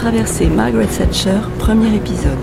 Traversée Margaret Thatcher, premier épisode.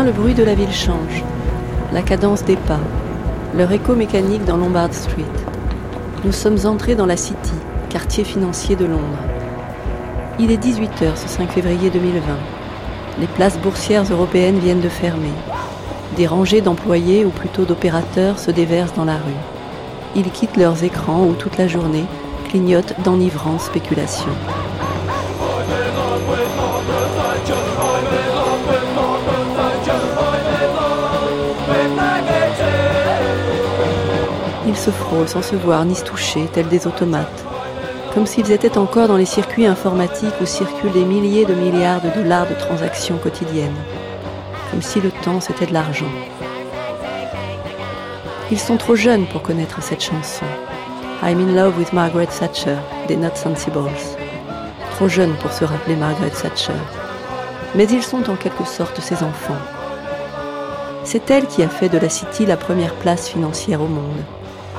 Le bruit de la ville change. La cadence des pas, leur écho mécanique dans Lombard Street. Nous sommes entrés dans la City, quartier financier de Londres. Il est 18h ce 5 février 2020. Les places boursières européennes viennent de fermer. Des rangées d'employés ou plutôt d'opérateurs se déversent dans la rue. Ils quittent leurs écrans où toute la journée clignotent d'enivrantes spéculations. Se frôlent sans se voir ni se toucher, tels des automates, comme s'ils étaient encore dans les circuits informatiques où circulent des milliers de milliards de dollars de transactions quotidiennes, comme si le temps c'était de l'argent. Ils sont trop jeunes pour connaître cette chanson. I'm in love with Margaret Thatcher, des Not Sensibles. Trop jeunes pour se rappeler Margaret Thatcher. Mais ils sont en quelque sorte ses enfants. C'est elle qui a fait de la City la première place financière au monde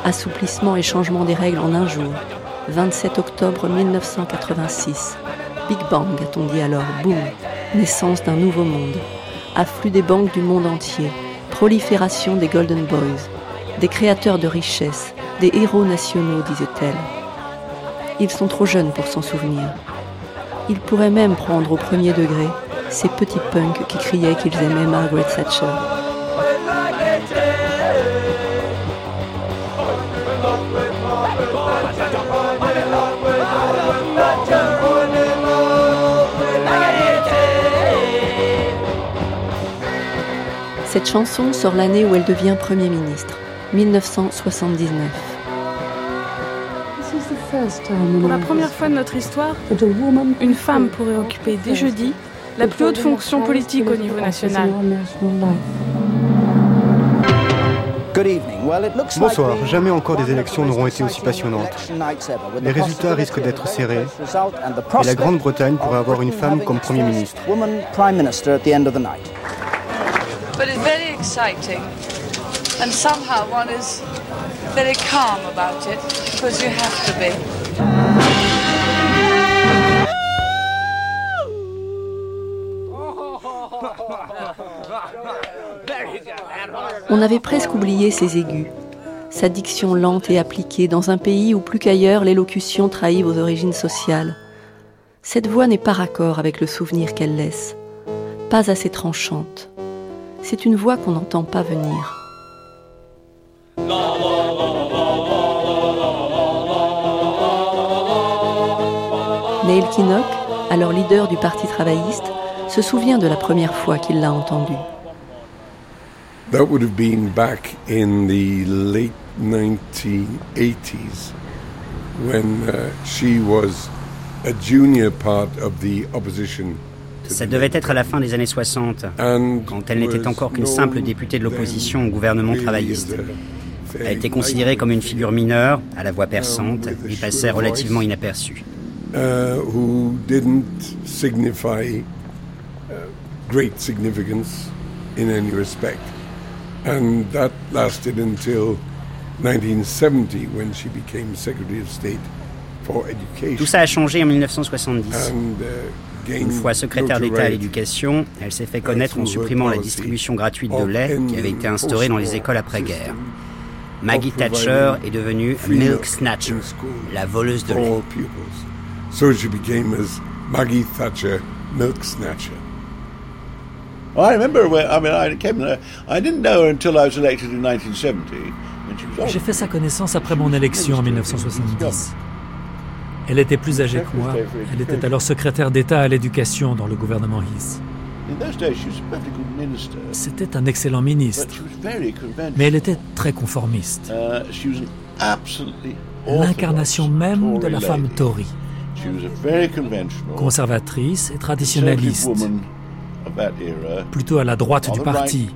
assouplissement et changement des règles en un jour. 27 octobre 1986. Big Bang, a-t-on dit alors, boum, naissance d'un nouveau monde. Afflux des banques du monde entier, prolifération des Golden Boys, des créateurs de richesses, des héros nationaux, disait-elle. Ils sont trop jeunes pour s'en souvenir. Ils pourraient même prendre au premier degré ces petits punks qui criaient qu'ils aimaient Margaret Thatcher. Chanson sort l'année où elle devient Premier ministre, 1979. Pour la première fois de notre histoire, une femme pourrait occuper dès jeudi la plus haute fonction politique au niveau national. Bonsoir. Jamais encore des élections n'auront été aussi passionnantes. Les résultats risquent d'être serrés et la Grande-Bretagne pourrait avoir une femme comme Premier ministre. But it's very exciting. And somehow one is very calm about it, because you have to be. On avait presque oublié ses aigus, sa diction lente et appliquée dans un pays où plus qu'ailleurs l'élocution trahit vos origines sociales. Cette voix n'est pas raccord avec le souvenir qu'elle laisse, pas assez tranchante c'est une voix qu'on n'entend pas venir. Neil Kinnock, alors leader du Parti travailliste, se souvient de la première fois qu'il l'a entendue. That would have been back in the late 1980s when uh, she was a junior part of the opposition ça devait être à la fin des années 60, quand elle n'était encore qu'une simple députée de l'opposition au gouvernement travailliste. Elle était considérée comme une figure mineure, à la voix perçante, et passait relativement inaperçue. who didn't signify great significance in any respect. And that lasted until 1970 when she became Secretary of State for Education. Tout ça a changé en 1970. Une fois secrétaire d'État à l'éducation, elle s'est fait connaître en supprimant la distribution gratuite de lait qui avait été instaurée dans les écoles après-guerre. Maggie Thatcher est devenue Milk Snatcher, la voleuse de lait. So she became as Maggie Thatcher, Milk Snatcher. I remember when, I mean, I came there, I didn't know her until I was elected in 1970. J'ai fait sa connaissance après mon élection en 1970. Elle était plus âgée que moi. Elle était alors secrétaire d'État à l'éducation dans le gouvernement Heath. C'était un excellent ministre, mais elle était très conformiste. L'incarnation même de la femme Tory. Conservatrice et traditionnaliste. plutôt à la droite du parti.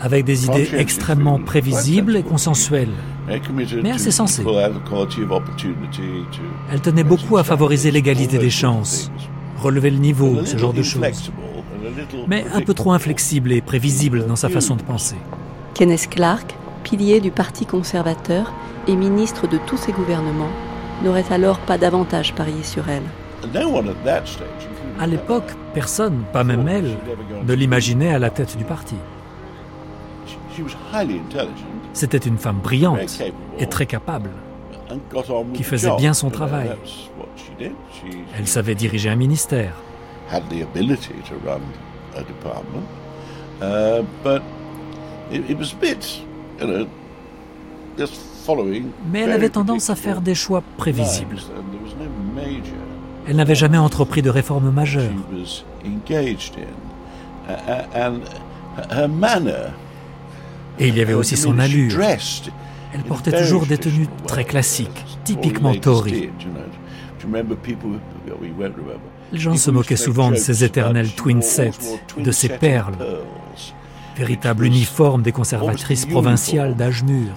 Avec des idées extrêmement prévisibles et consensuelles, mais assez sensées. Elle tenait beaucoup à favoriser l'égalité des chances, relever le niveau, ce genre de choses. Mais un peu trop inflexible et prévisible dans sa façon de penser. Kenneth Clark, pilier du Parti conservateur et ministre de tous ses gouvernements, n'aurait alors pas davantage parié sur elle. À l'époque, personne, pas même elle, ne l'imaginait à la tête du parti. C'était une femme brillante et très capable, qui faisait bien son travail. Elle savait diriger un ministère. Mais elle avait tendance à faire des choix prévisibles. Elle n'avait jamais entrepris de réforme majeure. Et il y avait aussi son allure. Elle portait toujours des tenues très classiques, typiquement Tory. Les gens se moquaient souvent de ses éternels twin sets, de ses perles, véritable uniforme des conservatrices provinciales d'âge mûr.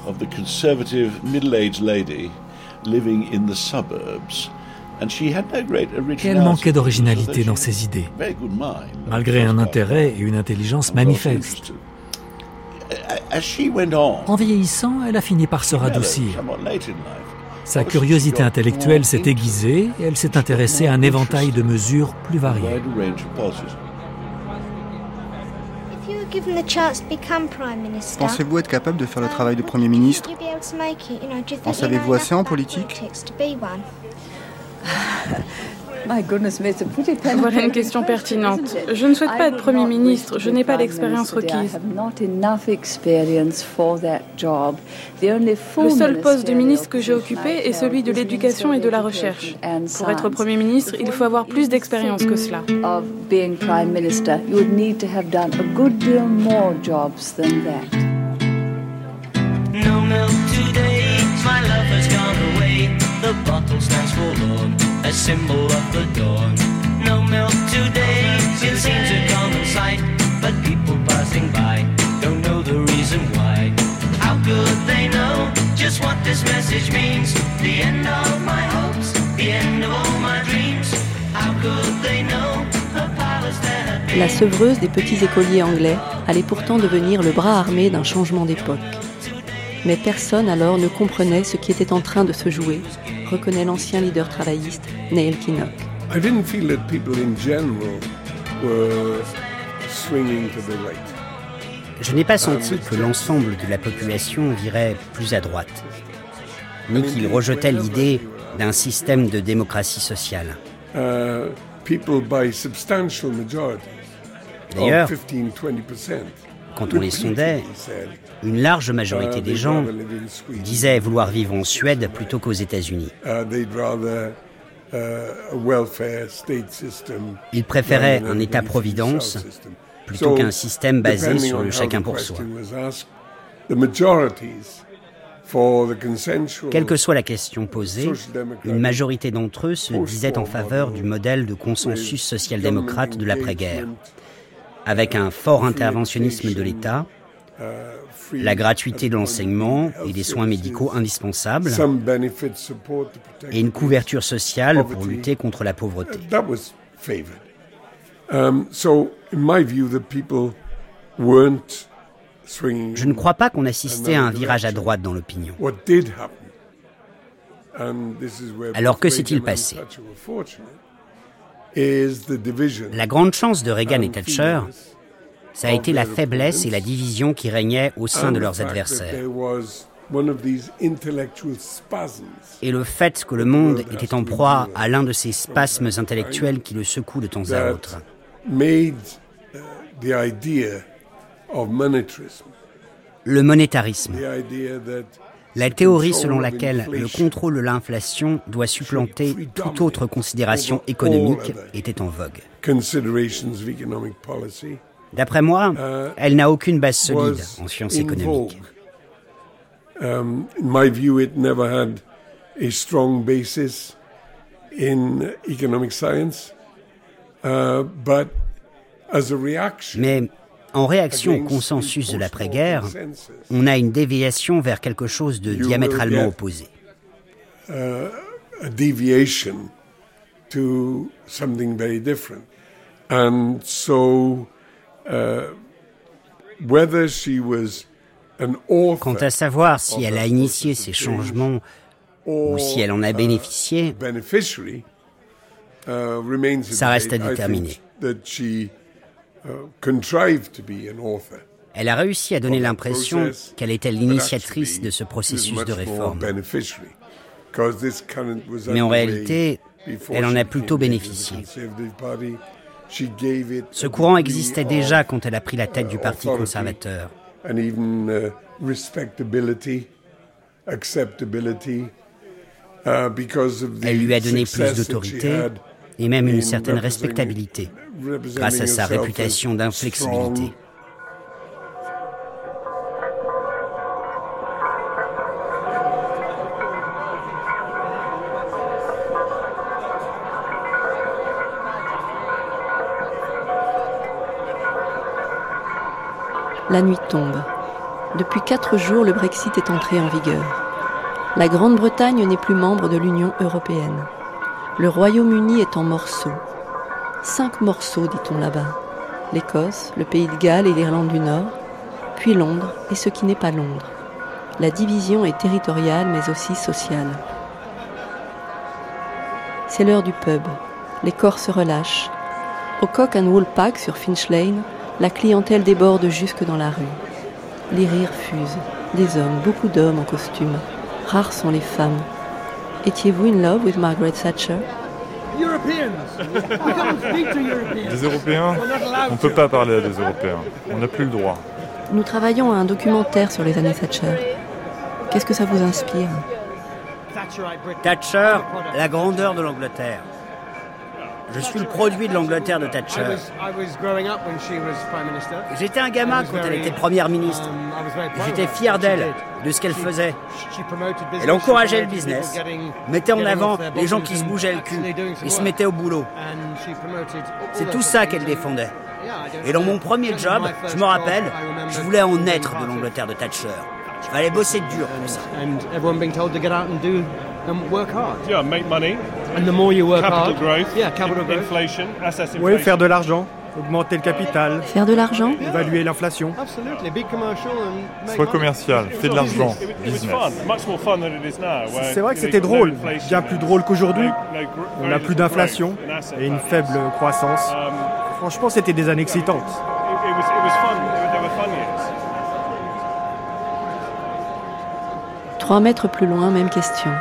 Elle manquait d'originalité dans ses idées, malgré un intérêt et une intelligence manifestes. En vieillissant, elle a fini par se radoucir. Sa curiosité intellectuelle s'est aiguisée et elle s'est intéressée à un éventail de mesures plus variées. Pensez-vous être capable de faire le travail de Premier ministre? En savez-vous assez en politique? Voilà une question pertinente. Je ne souhaite pas être Premier ministre, je n'ai pas l'expérience requise. Le seul poste de ministre que j'ai occupé est celui de l'éducation et de la recherche. Pour être Premier ministre, il faut avoir plus d'expérience que cela. A symbol of the dawn. No milk today, it seems a common sight. But people passing by don't know the reason why. How could they know just what this message means? The end of my hopes, the end of all my dreams. How could they know La sevreuse des petits écoliers anglais allait pourtant devenir le bras armé d'un changement d'époque. Mais personne alors ne comprenait ce qui était en train de se jouer, reconnaît l'ancien leader travailliste Neil Kinnock. Je n'ai pas senti que l'ensemble de la population virait plus à droite, ni qu'il rejetait l'idée d'un système de démocratie sociale. Uh, D'ailleurs, quand on les sondait, une large majorité des gens disaient vouloir vivre en Suède plutôt qu'aux États-Unis. Ils préféraient un État-providence plutôt qu'un système basé sur le chacun pour soi. Quelle que soit la question posée, une majorité d'entre eux se disaient en faveur du modèle de consensus social-démocrate de l'après-guerre, avec un fort interventionnisme de l'État, la gratuité de l'enseignement et des soins médicaux indispensables et une couverture sociale pour lutter contre la pauvreté. Je ne crois pas qu'on assistait à un virage à droite dans l'opinion. Alors que s'est-il passé La grande chance de Reagan et Thatcher, ça a été la faiblesse et la division qui régnaient au sein de leurs adversaires. Et le fait que le monde était en proie à l'un de ces spasmes intellectuels qui le secouent de temps à autre. Le monétarisme. La théorie selon laquelle le contrôle de l'inflation doit supplanter toute autre considération économique était en vogue. D'après moi, uh, elle n'a aucune base solide en sciences économiques. in economic science, but as a reaction. Mais en réaction au consensus de l'après-guerre, on a une déviation vers quelque chose de diamétralement opposé. Uh, so, uh, whether she was an author Quant à savoir si elle a initié ces changements ou si elle en a bénéficié, uh, ça reste à déterminer. Uh, elle a réussi à donner l'impression qu'elle était l'initiatrice de ce processus de réforme. Mais en réalité, elle en a plutôt bénéficié. Ce courant existait déjà quand elle a pris la tête du Parti conservateur. Uh, elle lui a donné plus d'autorité et même une certaine respectabilité grâce à sa réputation d'inflexibilité. La nuit tombe. Depuis quatre jours, le Brexit est entré en vigueur. La Grande-Bretagne n'est plus membre de l'Union européenne. Le Royaume-Uni est en morceaux. Cinq morceaux, dit-on là-bas. L'Écosse, le Pays de Galles et l'Irlande du Nord, puis Londres et ce qui n'est pas Londres. La division est territoriale mais aussi sociale. C'est l'heure du pub. Les corps se relâchent. Au Cock and Wool Pack sur Finch Lane, la clientèle déborde jusque dans la rue. Les rires fusent. Des hommes, beaucoup d'hommes en costume. Rares sont les femmes. Étiez-vous in love with Margaret Thatcher? Des Européens On ne peut pas parler à des Européens. On n'a plus le droit. Nous travaillons à un documentaire sur les années Thatcher. Qu'est-ce que ça vous inspire? Thatcher, la grandeur de l'Angleterre. Je suis le produit de l'Angleterre de Thatcher. J'étais un gamin quand elle était première ministre. J'étais fier d'elle, de ce qu'elle faisait. Elle encourageait le business, mettait en avant les gens qui se bougeaient le cul et se mettaient au boulot. C'est tout ça qu'elle défendait. Et dans mon premier job, je me rappelle, je voulais en être de l'Angleterre de Thatcher. Il fallait bosser dur pour ça. Oui, faire de l'argent, augmenter le capital. Faire de l'argent Évaluer l'inflation. Sois commercial, fais de l'argent. C'est vrai que c'était drôle, bien plus drôle qu'aujourd'hui. On a plus d'inflation et une faible croissance. Um, Franchement, c'était des années excitantes. Trois mètres plus loin, même question.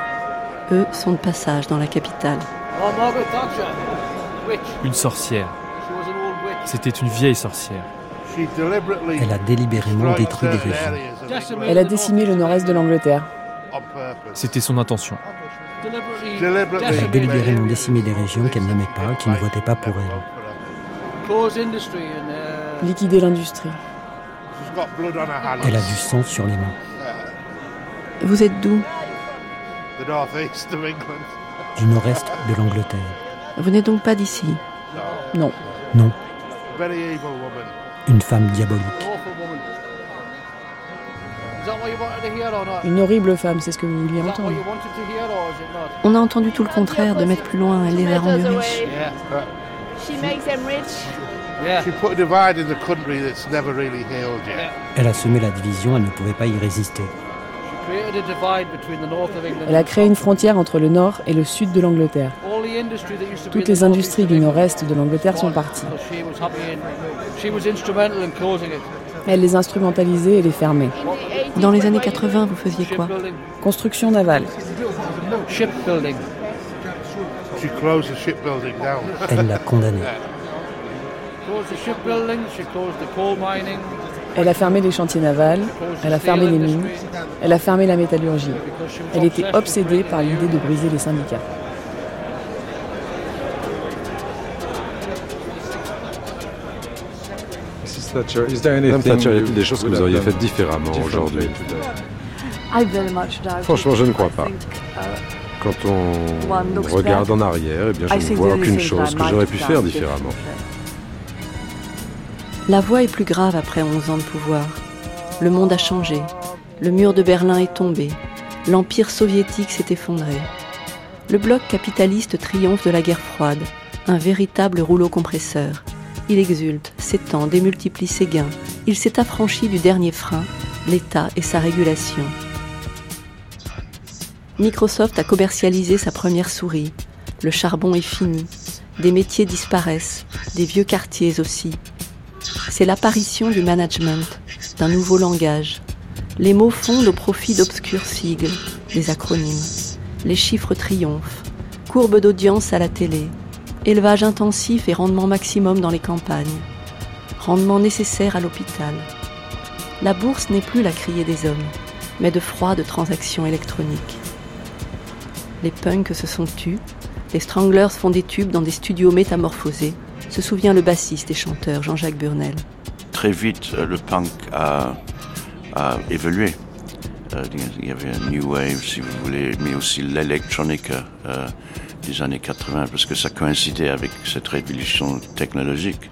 Eux sont de passage dans la capitale. Une sorcière. C'était une vieille sorcière. Elle a délibérément détruit des régions. Elle a décimé le nord-est de l'Angleterre. C'était son intention. Elle a délibérément décimé des régions qu'elle n'aimait pas, qui ne votaient pas pour elle. Liquider l'industrie. Elle a du sang sur les mains. Vous êtes d'où? Du nord-est de l'Angleterre. Vous n'êtes donc pas d'ici Non. Non. Une femme diabolique. Une horrible femme, c'est ce que vous vouliez entendre. On a entendu tout le contraire, de mettre plus loin, elle les a rendus riches. Elle a semé la division, elle ne pouvait pas y résister. Elle a créé une frontière entre le nord et le sud de l'Angleterre. Toutes les industries du nord-est de l'Angleterre sont parties. Elle les instrumentalisait et les fermait. Dans les années 80, vous faisiez quoi Construction navale. Elle l'a condamné. Elle a fermé les chantiers navals, elle a fermé les mines, elle a fermé la métallurgie. Elle était obsédée par l'idée de briser les syndicats. Madame Thatcher, y a-t-il des choses que vous auriez faites différemment aujourd'hui? Franchement, je ne crois pas. quand on regarde en arrière, eh bien, je ne vois aucune chose que j'aurais pu faire différemment. La voix est plus grave après 11 ans de pouvoir. Le monde a changé. Le mur de Berlin est tombé. L'empire soviétique s'est effondré. Le bloc capitaliste triomphe de la guerre froide, un véritable rouleau compresseur. Il exulte, s'étend, démultiplie ses gains. Il s'est affranchi du dernier frein, l'État et sa régulation. Microsoft a commercialisé sa première souris. Le charbon est fini. Des métiers disparaissent, des vieux quartiers aussi. C'est l'apparition du management, d'un nouveau langage. Les mots fondent au profit d'obscurs sigles, des acronymes. Les chiffres triomphent. Courbe d'audience à la télé. Élevage intensif et rendement maximum dans les campagnes. Rendement nécessaire à l'hôpital. La bourse n'est plus la criée des hommes, mais de froides transactions électroniques. Les punks se sont tus, les Stranglers font des tubes dans des studios métamorphosés, se souvient le bassiste et chanteur Jean-Jacques Burnel. Très vite, euh, le punk a, évolué. Euh, il y avait un new wave, si vous voulez, mais aussi l'électronique euh, des années 80, parce que ça coïncidait avec cette révolution technologique.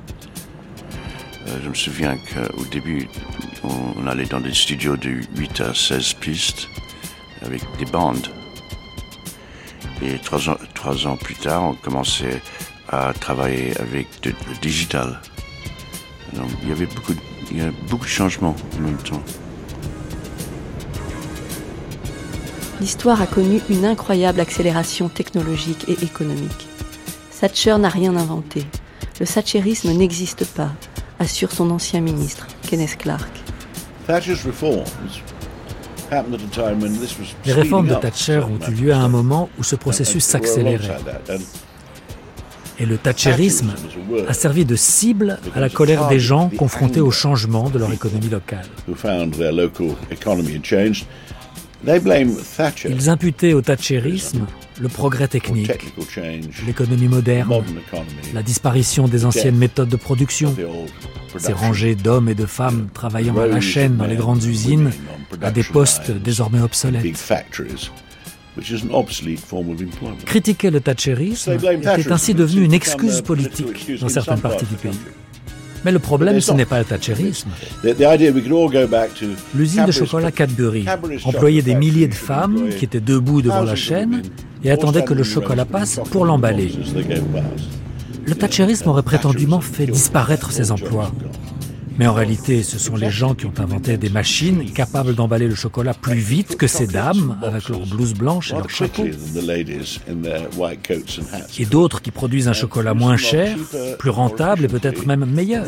je me souviens qu'au début, on, allait dans des studios de 8 à 16 pistes avec des bandes. Et trois ans plus tard, on commençait à travailler avec le digital. Donc, il y avait beaucoup, il y a beaucoup de changements en même temps. L'histoire a connu une incroyable accélération technologique et économique. Thatcher n'a rien inventé. Le thatcherisme n'existe pas, assure son ancien ministre, Kenneth Clark. Thatcher's reforms les réformes de Thatcher ont eu lieu à un moment où ce processus s'accélérait. Et le thatcherisme a servi de cible à la colère des gens confrontés au changement de leur économie locale. Ils imputaient au thatcherisme le progrès technique, l'économie moderne, la disparition des anciennes méthodes de production, ces rangées d'hommes et de femmes travaillant à la chaîne dans les grandes usines à des postes désormais obsolètes. Critiquer le thatcherisme était ainsi devenu une excuse politique dans certaines parties du pays. Mais le problème, ce n'est pas le thatcherisme. L'usine de chocolat Cadbury employait des milliers de femmes qui étaient debout devant la chaîne et attendaient que le chocolat passe pour l'emballer. Le thatcherisme aurait prétendument fait disparaître ces emplois. Mais en réalité, ce sont les gens qui ont inventé des machines capables d'emballer le chocolat plus vite que ces dames avec leurs blouses blanches et leurs chapeaux. Et d'autres qui produisent un chocolat moins cher, plus rentable et peut-être même meilleur.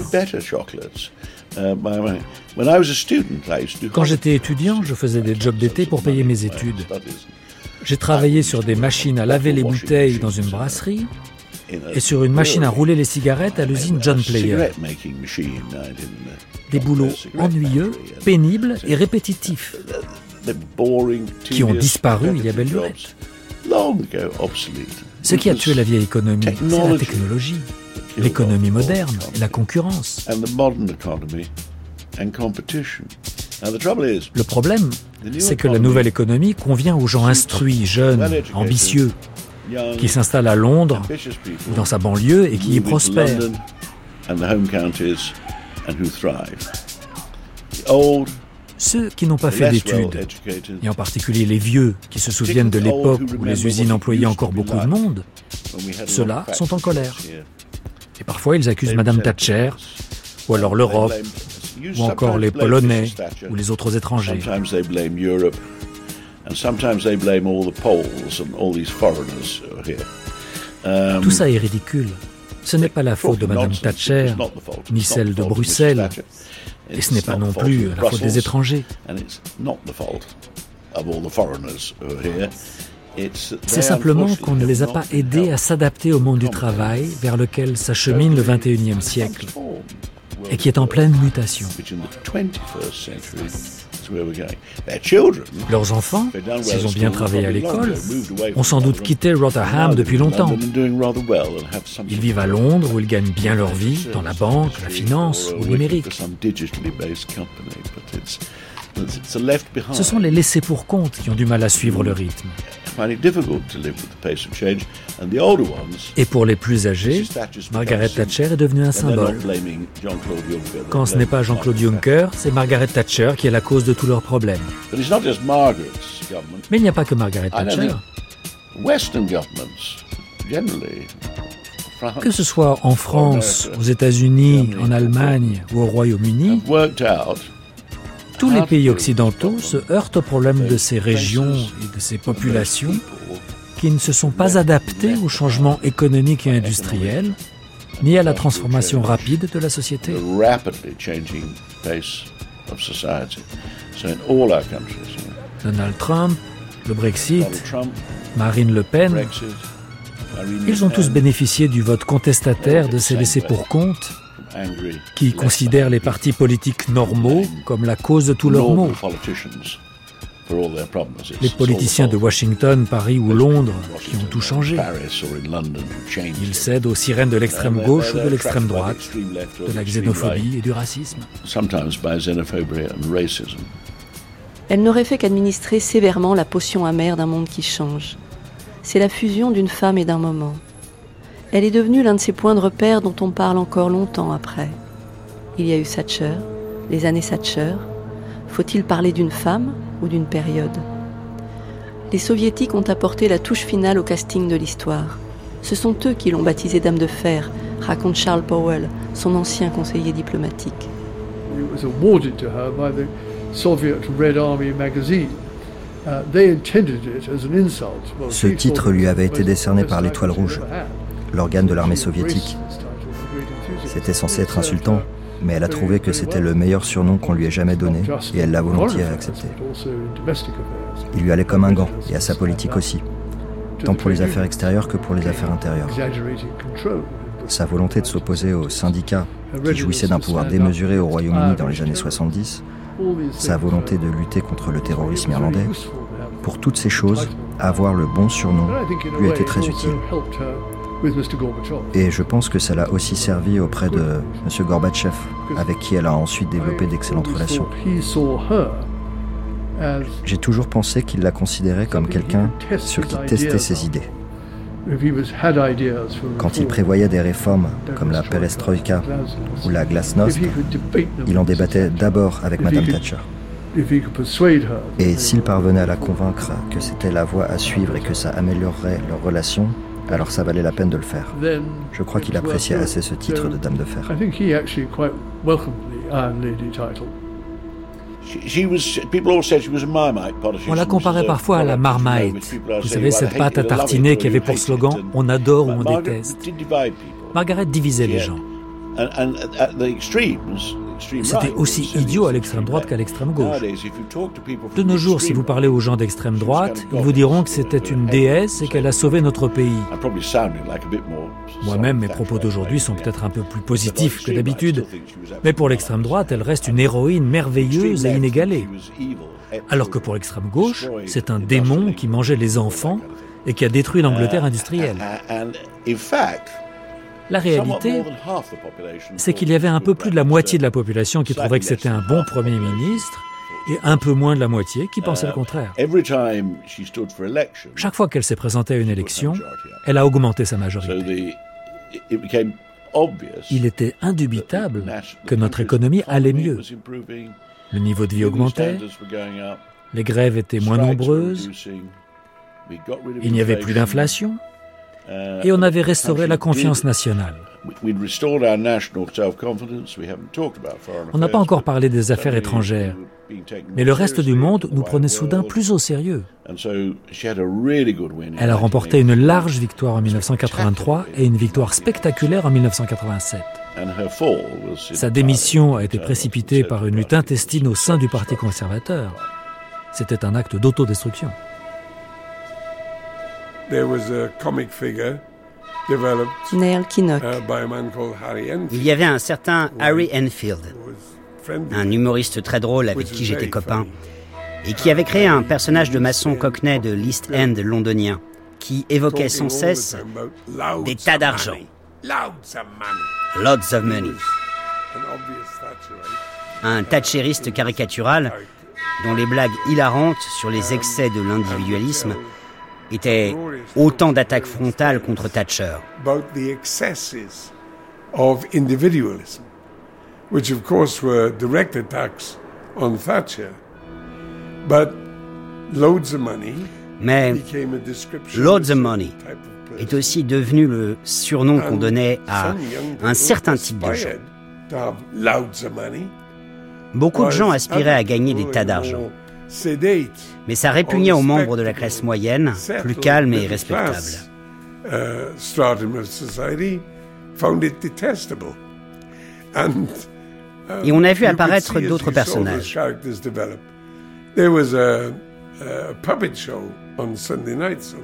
Quand j'étais étudiant, je faisais des jobs d'été pour payer mes études. J'ai travaillé sur des machines à laver les bouteilles dans une brasserie et sur une machine à rouler les cigarettes à l'usine John Player. Des boulots ennuyeux, pénibles et répétitifs. qui ont disparu il y a belle lurette. Ce qui a tué la vieille économie, c'est la technologie, l'économie moderne et la concurrence. Le problème, c'est que la nouvelle économie convient aux gens instruits, jeunes, ambitieux, qui s'installe à Londres ou dans sa banlieue et qui y prospère. Ceux qui n'ont pas fait d'études, et en particulier les vieux qui se souviennent de l'époque où les usines employaient encore beaucoup de monde, ceux-là sont en colère. Et parfois ils accusent Madame Thatcher, ou alors l'Europe, ou encore les Polonais, ou les autres étrangers. Tout ça est ridicule. Ce n'est pas la faute de Mme Thatcher, ni celle de Bruxelles, et ce n'est pas non plus la faute des étrangers. C'est simplement qu'on ne les a pas aidés à s'adapter au monde du travail vers lequel s'achemine le 21e siècle et qui est en pleine mutation. Leurs enfants, s'ils ont bien travaillé à l'école, ont sans doute quitté Rotherham depuis longtemps. Ils vivent à Londres où ils gagnent bien leur vie, dans la banque, la finance ou le numérique. Ce sont les laissés pour compte qui ont du mal à suivre le rythme. Et pour les plus âgés, Margaret Thatcher est devenue un symbole. Quand ce n'est pas Jean-Claude Juncker, c'est Margaret Thatcher qui est la cause de tous leurs problèmes. Mais il n'y a pas que Margaret Thatcher. Que ce soit en France, aux États-Unis, en Allemagne ou au Royaume-Uni, tous les pays occidentaux se heurtent au problème de ces régions et de ces populations qui ne se sont pas adaptées aux changements économiques et industriels, ni à la transformation rapide de la société. Donald Trump, le Brexit, Marine Le Pen, ils ont tous bénéficié du vote contestataire de ces laissés pour compte qui considèrent les partis politiques normaux comme la cause de tous leurs maux. Les politiciens de Washington, Paris ou Londres qui ont tout changé. Ils cèdent aux sirènes de l'extrême gauche ou de l'extrême droite, de la xénophobie et du racisme. Elle n'aurait fait qu'administrer sévèrement la potion amère d'un monde qui change. C'est la fusion d'une femme et d'un moment. Elle est devenue l'un de ces points de repère dont on parle encore longtemps après. Il y a eu Thatcher, les années Thatcher. Faut-il parler d'une femme ou d'une période? Les soviétiques ont apporté la touche finale au casting de l'histoire. Ce sont eux qui l'ont baptisée Dame de Fer, raconte Charles Powell, son ancien conseiller diplomatique. Ce titre lui avait été décerné par l'Étoile Rouge l'organe de l'armée soviétique. C'était censé être insultant, mais elle a trouvé que c'était le meilleur surnom qu'on lui ait jamais donné, et elle l'a volontiers accepté. Il lui allait comme un gant, et à sa politique aussi, tant pour les affaires extérieures que pour les affaires intérieures. Sa volonté de s'opposer aux syndicats, qui jouissaient d'un pouvoir démesuré au Royaume-Uni dans les années 70, sa volonté de lutter contre le terrorisme irlandais, pour toutes ces choses, avoir le bon surnom lui été très utile. Et je pense que ça l'a aussi servi auprès de M. Gorbatchev, avec qui elle a ensuite développé d'excellentes relations. J'ai toujours pensé qu'il la considérait comme quelqu'un sur qui tester ses idées. Quand il prévoyait des réformes comme la perestroïka ou la glasnost, il en débattait d'abord avec Mme Thatcher. Et s'il parvenait à la convaincre que c'était la voie à suivre et que ça améliorerait leurs relations, alors ça valait la peine de le faire. Je crois qu'il appréciait assez ce titre de Dame de Fer. On la comparait parfois à la Marmite. Vous savez, cette pâte à tartiner qui avait pour slogan On adore ou on déteste. Margaret divisait les gens. C'était aussi idiot à l'extrême droite qu'à l'extrême gauche. De nos jours, si vous parlez aux gens d'extrême droite, ils vous diront que c'était une déesse et qu'elle a sauvé notre pays. Moi-même, mes propos d'aujourd'hui sont peut-être un peu plus positifs que d'habitude, mais pour l'extrême droite, elle reste une héroïne merveilleuse et inégalée. Alors que pour l'extrême gauche, c'est un démon qui mangeait les enfants et qui a détruit l'Angleterre industrielle. La réalité, c'est qu'il y avait un peu plus de la moitié de la population qui trouvait que c'était un bon Premier ministre et un peu moins de la moitié qui pensait le contraire. Chaque fois qu'elle s'est présentée à une élection, elle a augmenté sa majorité. Il était indubitable que notre économie allait mieux. Le niveau de vie augmentait, les grèves étaient moins nombreuses, il n'y avait plus d'inflation, et on avait restauré la confiance nationale. On n'a pas encore parlé des affaires étrangères, mais le reste du monde nous prenait soudain plus au sérieux. Elle a remporté une large victoire en 1983 et une victoire spectaculaire en 1987. Sa démission a été précipitée par une lutte intestine au sein du Parti conservateur. C'était un acte d'autodestruction. Neil Kinnock. Uh, Il y avait un certain Harry Enfield, un humoriste très drôle avec qui j'étais copain, et qui avait créé un personnage de maçon cockney de l'East End londonien, qui évoquait sans cesse des tas d'argent. Lots of money. Un thatcheriste caricatural dont les blagues hilarantes sur les excès de l'individualisme était autant d'attaques frontales contre Thatcher. About the excesses of individualism, which of course were direct attacks on Thatcher, but loads of money. Mais Loads of Money est aussi devenu le surnom qu'on donnait à un certain type de gens. Beaucoup de gens aspiraient à gagner des tas d'argent. Mais ça répugnait aux membres de la classe moyenne, plus calme et respectable. Et on a vu apparaître d'autres personnages.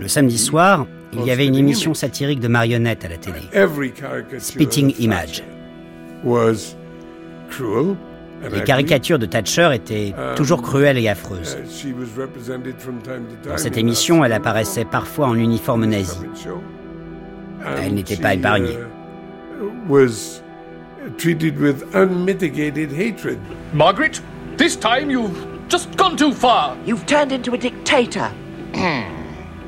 Le samedi soir, il y avait une émission satirique de marionnettes à la télé. Spitting Image. Les caricatures de Thatcher étaient toujours cruelles et affreuses. Dans cette émission, elle apparaissait parfois en uniforme nazi. Elle n'était pas épargnée. Margaret, this time you've just gone too far. You've turned into a dictator.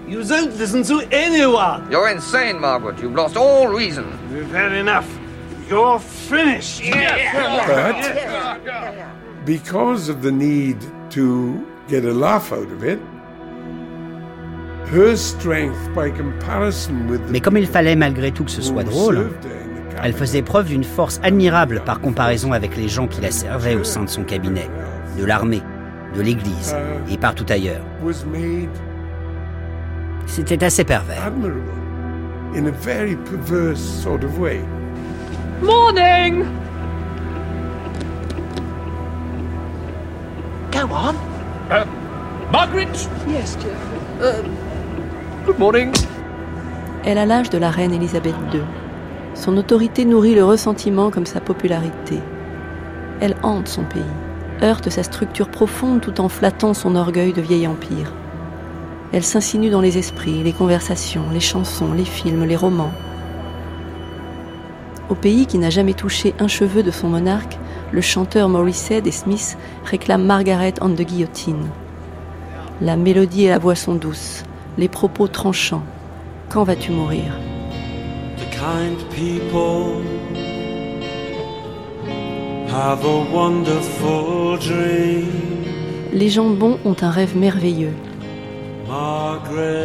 You don't listen to anyone. You're insane, Margaret. You've lost all reason. We've had enough? You're finished. But because of the need to get a laugh out of it, her strength by comparison with Mais comme il fallait malgré tout que ce soit drôle, elle faisait preuve d'une force admirable par comparaison avec les gens qui la servaient au sein de son cabinet, de l'armée, de l'Église et partout ailleurs. C'était assez pervers. Morning! Go on. Uh, Margaret? Yes, dear. Uh, good morning. Elle a l'âge de la reine Elisabeth II. Son autorité nourrit le ressentiment comme sa popularité. Elle hante son pays, heurte sa structure profonde tout en flattant son orgueil de vieil empire. Elle s'insinue dans les esprits, les conversations, les chansons, les films, les romans. Au pays qui n'a jamais touché un cheveu de son monarque, le chanteur Morissette et Smith réclament Margaret on the guillotine. La mélodie et la voix sont douces, les propos tranchants. Quand vas-tu mourir? The kind people have a wonderful dream. Les gens bons ont un rêve merveilleux. Margaret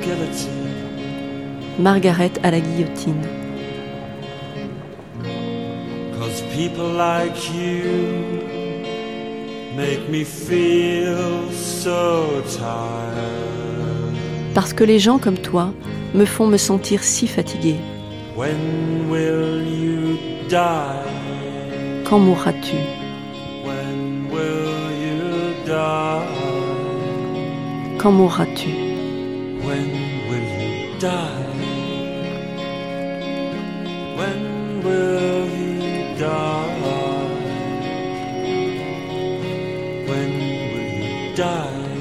guillotine. Margaret à la guillotine. Cause people like you make me feel so tired. Parce que les gens comme toi me font me sentir si fatigué. When will you die? Quand mourras-tu? When will you die? Quand mourras-tu? When will you die? Die?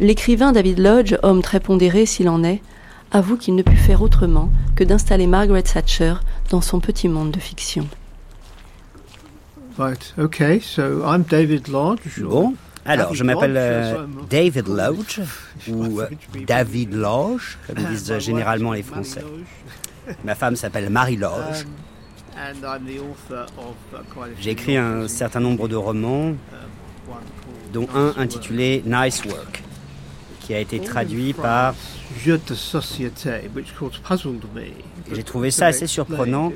L'écrivain David Lodge, homme très pondéré s'il en est, avoue qu'il ne put faire autrement que d'installer Margaret Thatcher dans son petit monde de fiction. Right, okay, so I'm David Lodge. Bon, alors David je m'appelle Lodge, euh, I'm- David Lodge, ou euh, David Loge, comme disent euh, généralement les Français. Ma femme s'appelle Marie Loge. Uh, J'ai écrit un certain nombre de romans, dont un intitulé Nice Work, qui a été traduit par de société, J'ai trouvé ça assez surprenant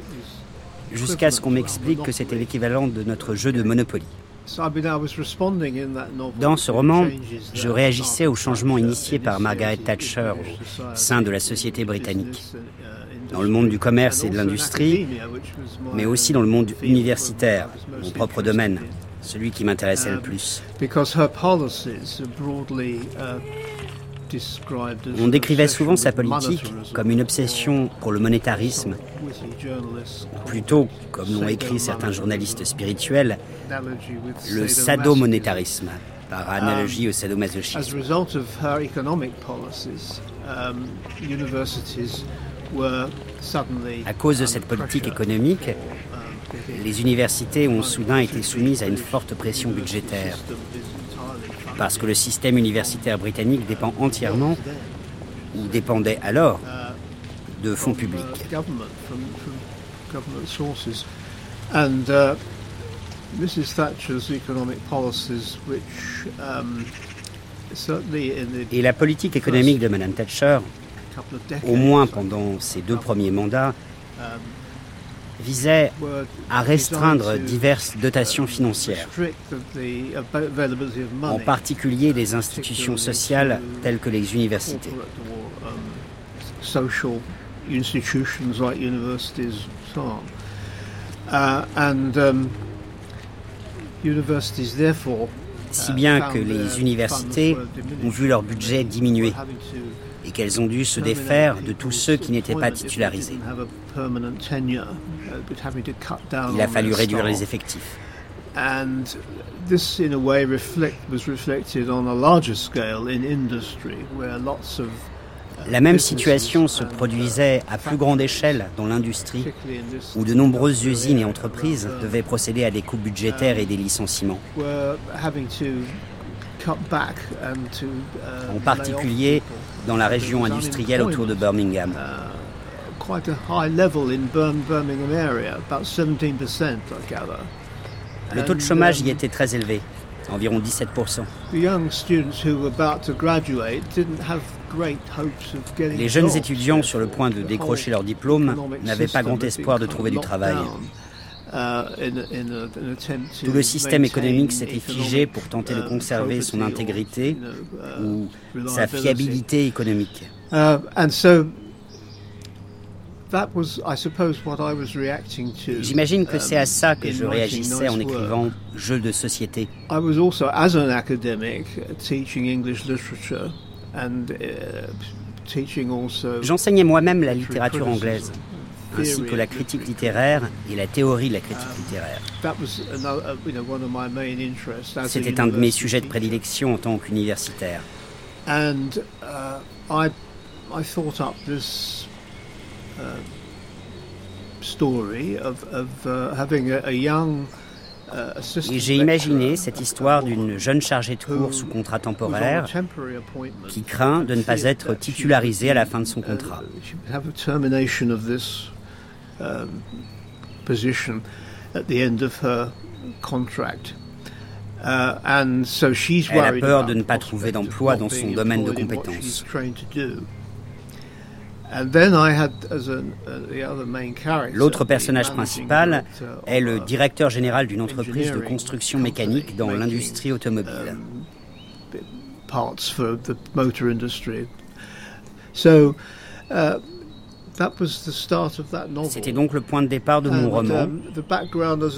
jusqu'à ce qu'on m'explique que c'était l'équivalent de notre jeu de Monopoly. Dans ce roman, je réagissais aux changements initiés par Margaret Thatcher au sein de la société britannique, dans le monde du commerce et de l'industrie, mais aussi dans le monde universitaire, mon propre domaine, celui qui m'intéressait le plus. because her policies are broadly uh, described as On décrivait souvent sa politique comme une obsession pour le monétarisme, ou plutôt, comme l'ont écrit certains journalistes spirituels, le sadomonétarisme, par analogie au sadomasochisme. Um, À cause de cette politique économique, um, les universités ont soudain été soumises à une forte pression budgétaire. Parce que le système universitaire britannique dépend entièrement, ou dépendait alors, de fonds publics. Et la politique économique de Mme Thatcher, au moins pendant ses deux premiers mandats, visait à restreindre diverses dotations financières, en particulier les institutions sociales telles que les universités. si bien que les universités ont vu leur budget diminuer et qu'elles ont dû se défaire de tous ceux qui n'étaient pas titularisés. Il a fallu réduire les effectifs. La même situation se produisait à plus grande échelle dans l'industrie, où de nombreuses usines et entreprises devaient procéder à des coupes budgétaires et des licenciements. En particulier dans la région industrielle autour de Birmingham. Le taux de chômage y était très élevé, environ 17%. Les jeunes étudiants sur le point de décrocher leur diplôme n'avaient pas grand espoir de trouver du travail. Tout le système économique s'était figé pour tenter de conserver son intégrité ou sa fiabilité économique. J'imagine que c'est à ça que je réagissais en écrivant Jeux de société. J'enseignais moi-même la littérature anglaise ainsi que la critique littéraire et la théorie de la critique littéraire. C'était un de mes sujets de prédilection en tant qu'universitaire. Et j'ai imaginé cette histoire d'une jeune chargée de cours sous contrat temporaire qui craint de ne pas être titularisée à la fin de son contrat. Um, position at the end of her contract. Uh, and so she's Elle a peur de ne pas trouver d'emploi dans son domaine de compétences. L'autre personnage principal uh, est le directeur général d'une entreprise de construction mécanique dans l'industrie automobile. Um, parts for the motor industry. So, uh, c'était donc le point de départ de mon roman, um,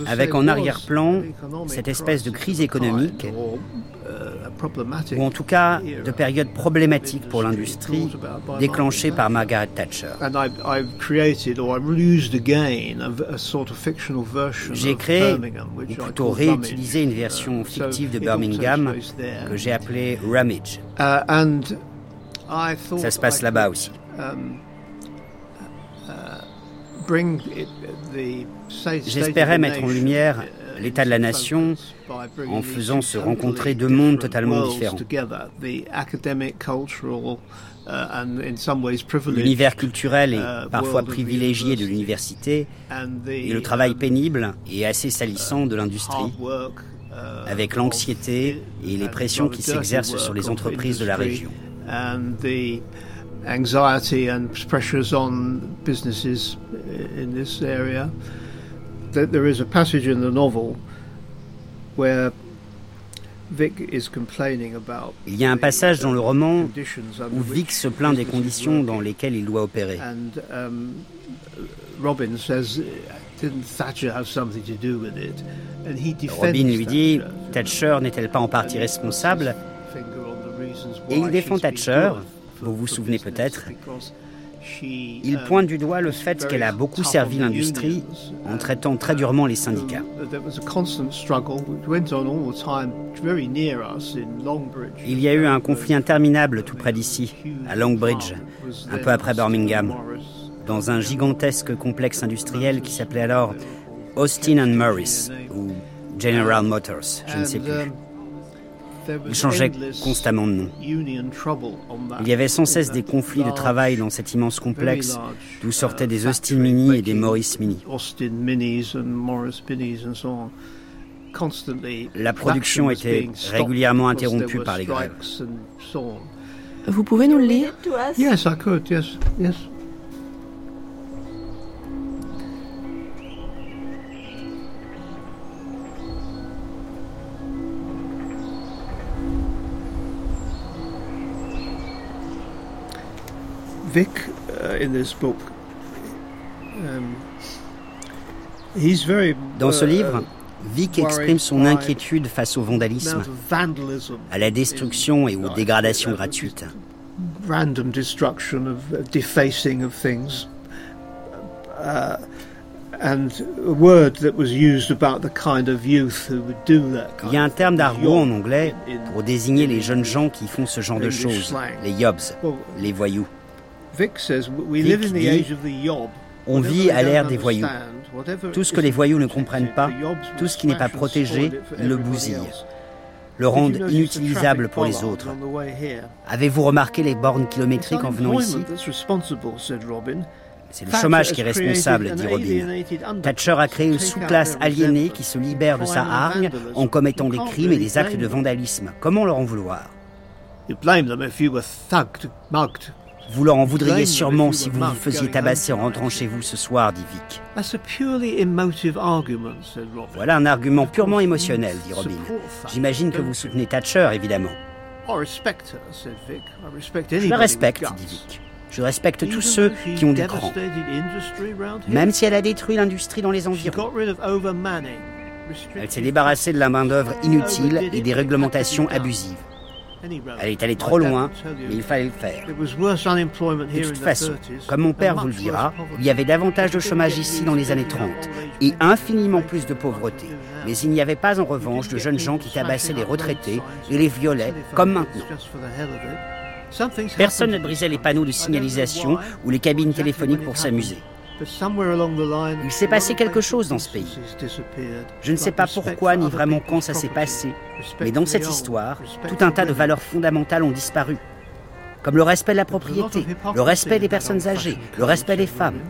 avec en arrière-plan cette espèce de crise économique, uh, ou en tout cas de période problématique pour l'industrie, déclenchée par Margaret Thatcher. J'ai créé, ou plutôt réutilisé une version fictive de Birmingham que j'ai appelée Ramage. Uh, Ça se passe là-bas aussi. Um, J'espérais mettre en lumière l'état de la nation en faisant se rencontrer deux mondes totalement différents. L'univers culturel et parfois privilégié de l'université et le travail pénible et assez salissant de l'industrie, avec l'anxiété et les pressions qui s'exercent sur les entreprises de la région. Anxiety and pressures on businesses in this area. There is a passage in the novel where Il y a un passage dans le roman où Vic se plaint des conditions dans lesquelles il doit opérer. Um, Robin lui dit Thatcher n'est-elle pas en partie responsable? Et il défend Thatcher vous vous souvenez peut-être, il pointe du doigt le fait qu'elle a beaucoup servi l'industrie en traitant très durement les syndicats. Il y a eu un conflit interminable tout près d'ici, à Longbridge, un peu après Birmingham, dans un gigantesque complexe industriel qui s'appelait alors Austin and Morris ou General Motors, je ne sais plus. Il changeait constamment de nom. Il y avait sans cesse des conflits de travail dans cet immense complexe d'où sortaient des Austin Mini et des Morris Mini. La production était régulièrement interrompue par les grèves. Vous pouvez nous le lire Vic, uh, in this book, um, he's very, Dans ce uh, livre, Vic exprime son inquiétude face au vandalisme, à la destruction et aux dégradations gratuites. Random destruction of defacing of things. Uh, and a word that was used about the kind of youth who would do that Il y a un terme d'argot en anglais pour désigner les jeunes gens qui font ce genre de choses, les yobs, les voyous. Vic yob. On vit à l'ère des voyous. Tout ce que les voyous ne comprennent pas, tout ce qui n'est pas protégé, ils le bousillent, le rendent inutilisable pour les autres. Avez-vous remarqué les bornes kilométriques en venant ici? c'est le chômage qui est responsable, dit Robin. Thatcher a créé une sous-classe aliénée qui se libère de sa hargne en commettant des crimes et des actes de vandalisme. Comment leur en vouloir? Vous leur en voudriez sûrement si vous vous faisiez tabasser en rentrant chez vous ce soir, dit Vic. Voilà un argument purement émotionnel, dit Robin. J'imagine que vous soutenez Thatcher, évidemment. Je la respecte, dit Vic. Je respecte tous ceux qui ont des crans. Même si elle a détruit l'industrie dans les environs. Elle s'est débarrassée de la main-d'œuvre inutile et des réglementations abusives. Elle est allée trop loin, mais il fallait le faire. De toute façon, comme mon père vous le dira, il y avait davantage de chômage ici dans les années 30 et infiniment plus de pauvreté. Mais il n'y avait pas en revanche de jeunes gens qui tabassaient les retraités et les violaient comme maintenant. Personne ne brisait les panneaux de signalisation ou les cabines téléphoniques pour s'amuser. Il s'est passé quelque chose dans ce pays. Je ne sais pas pourquoi ni vraiment quand ça s'est passé, mais dans cette histoire, tout un tas de valeurs fondamentales ont disparu. Comme le respect de la propriété, le respect des personnes âgées, le respect des femmes.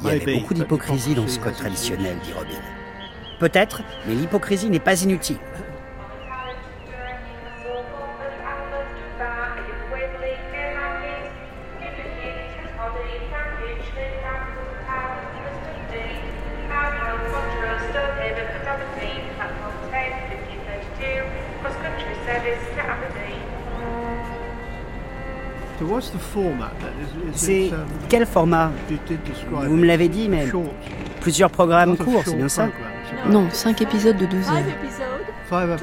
Il y avait beaucoup d'hypocrisie dans ce code traditionnel, dit Robin. Peut-être, mais l'hypocrisie n'est pas inutile. C'est um, quel format? Vous me l'avez dit, mais plusieurs programmes courts, c'est bien ça? Non, cinq épisodes de 12 heures.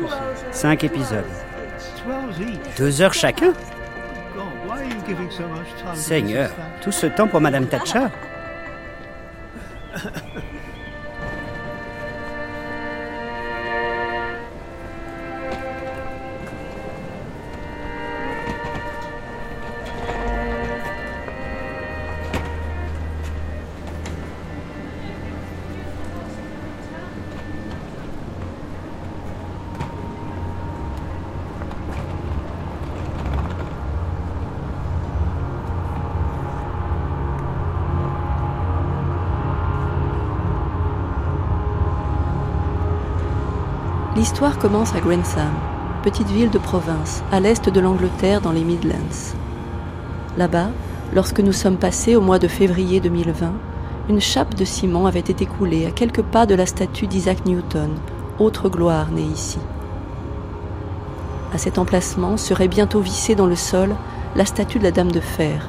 Cinq épisodes. Deux heures chacun? Seigneur, tout ce temps pour Madame Thatcher? L'histoire commence à Grantham, petite ville de province, à l'est de l'Angleterre dans les Midlands. Là-bas, lorsque nous sommes passés au mois de février 2020, une chape de ciment avait été coulée à quelques pas de la statue d'Isaac Newton, autre gloire née ici. À cet emplacement serait bientôt vissée dans le sol la statue de la Dame de Fer,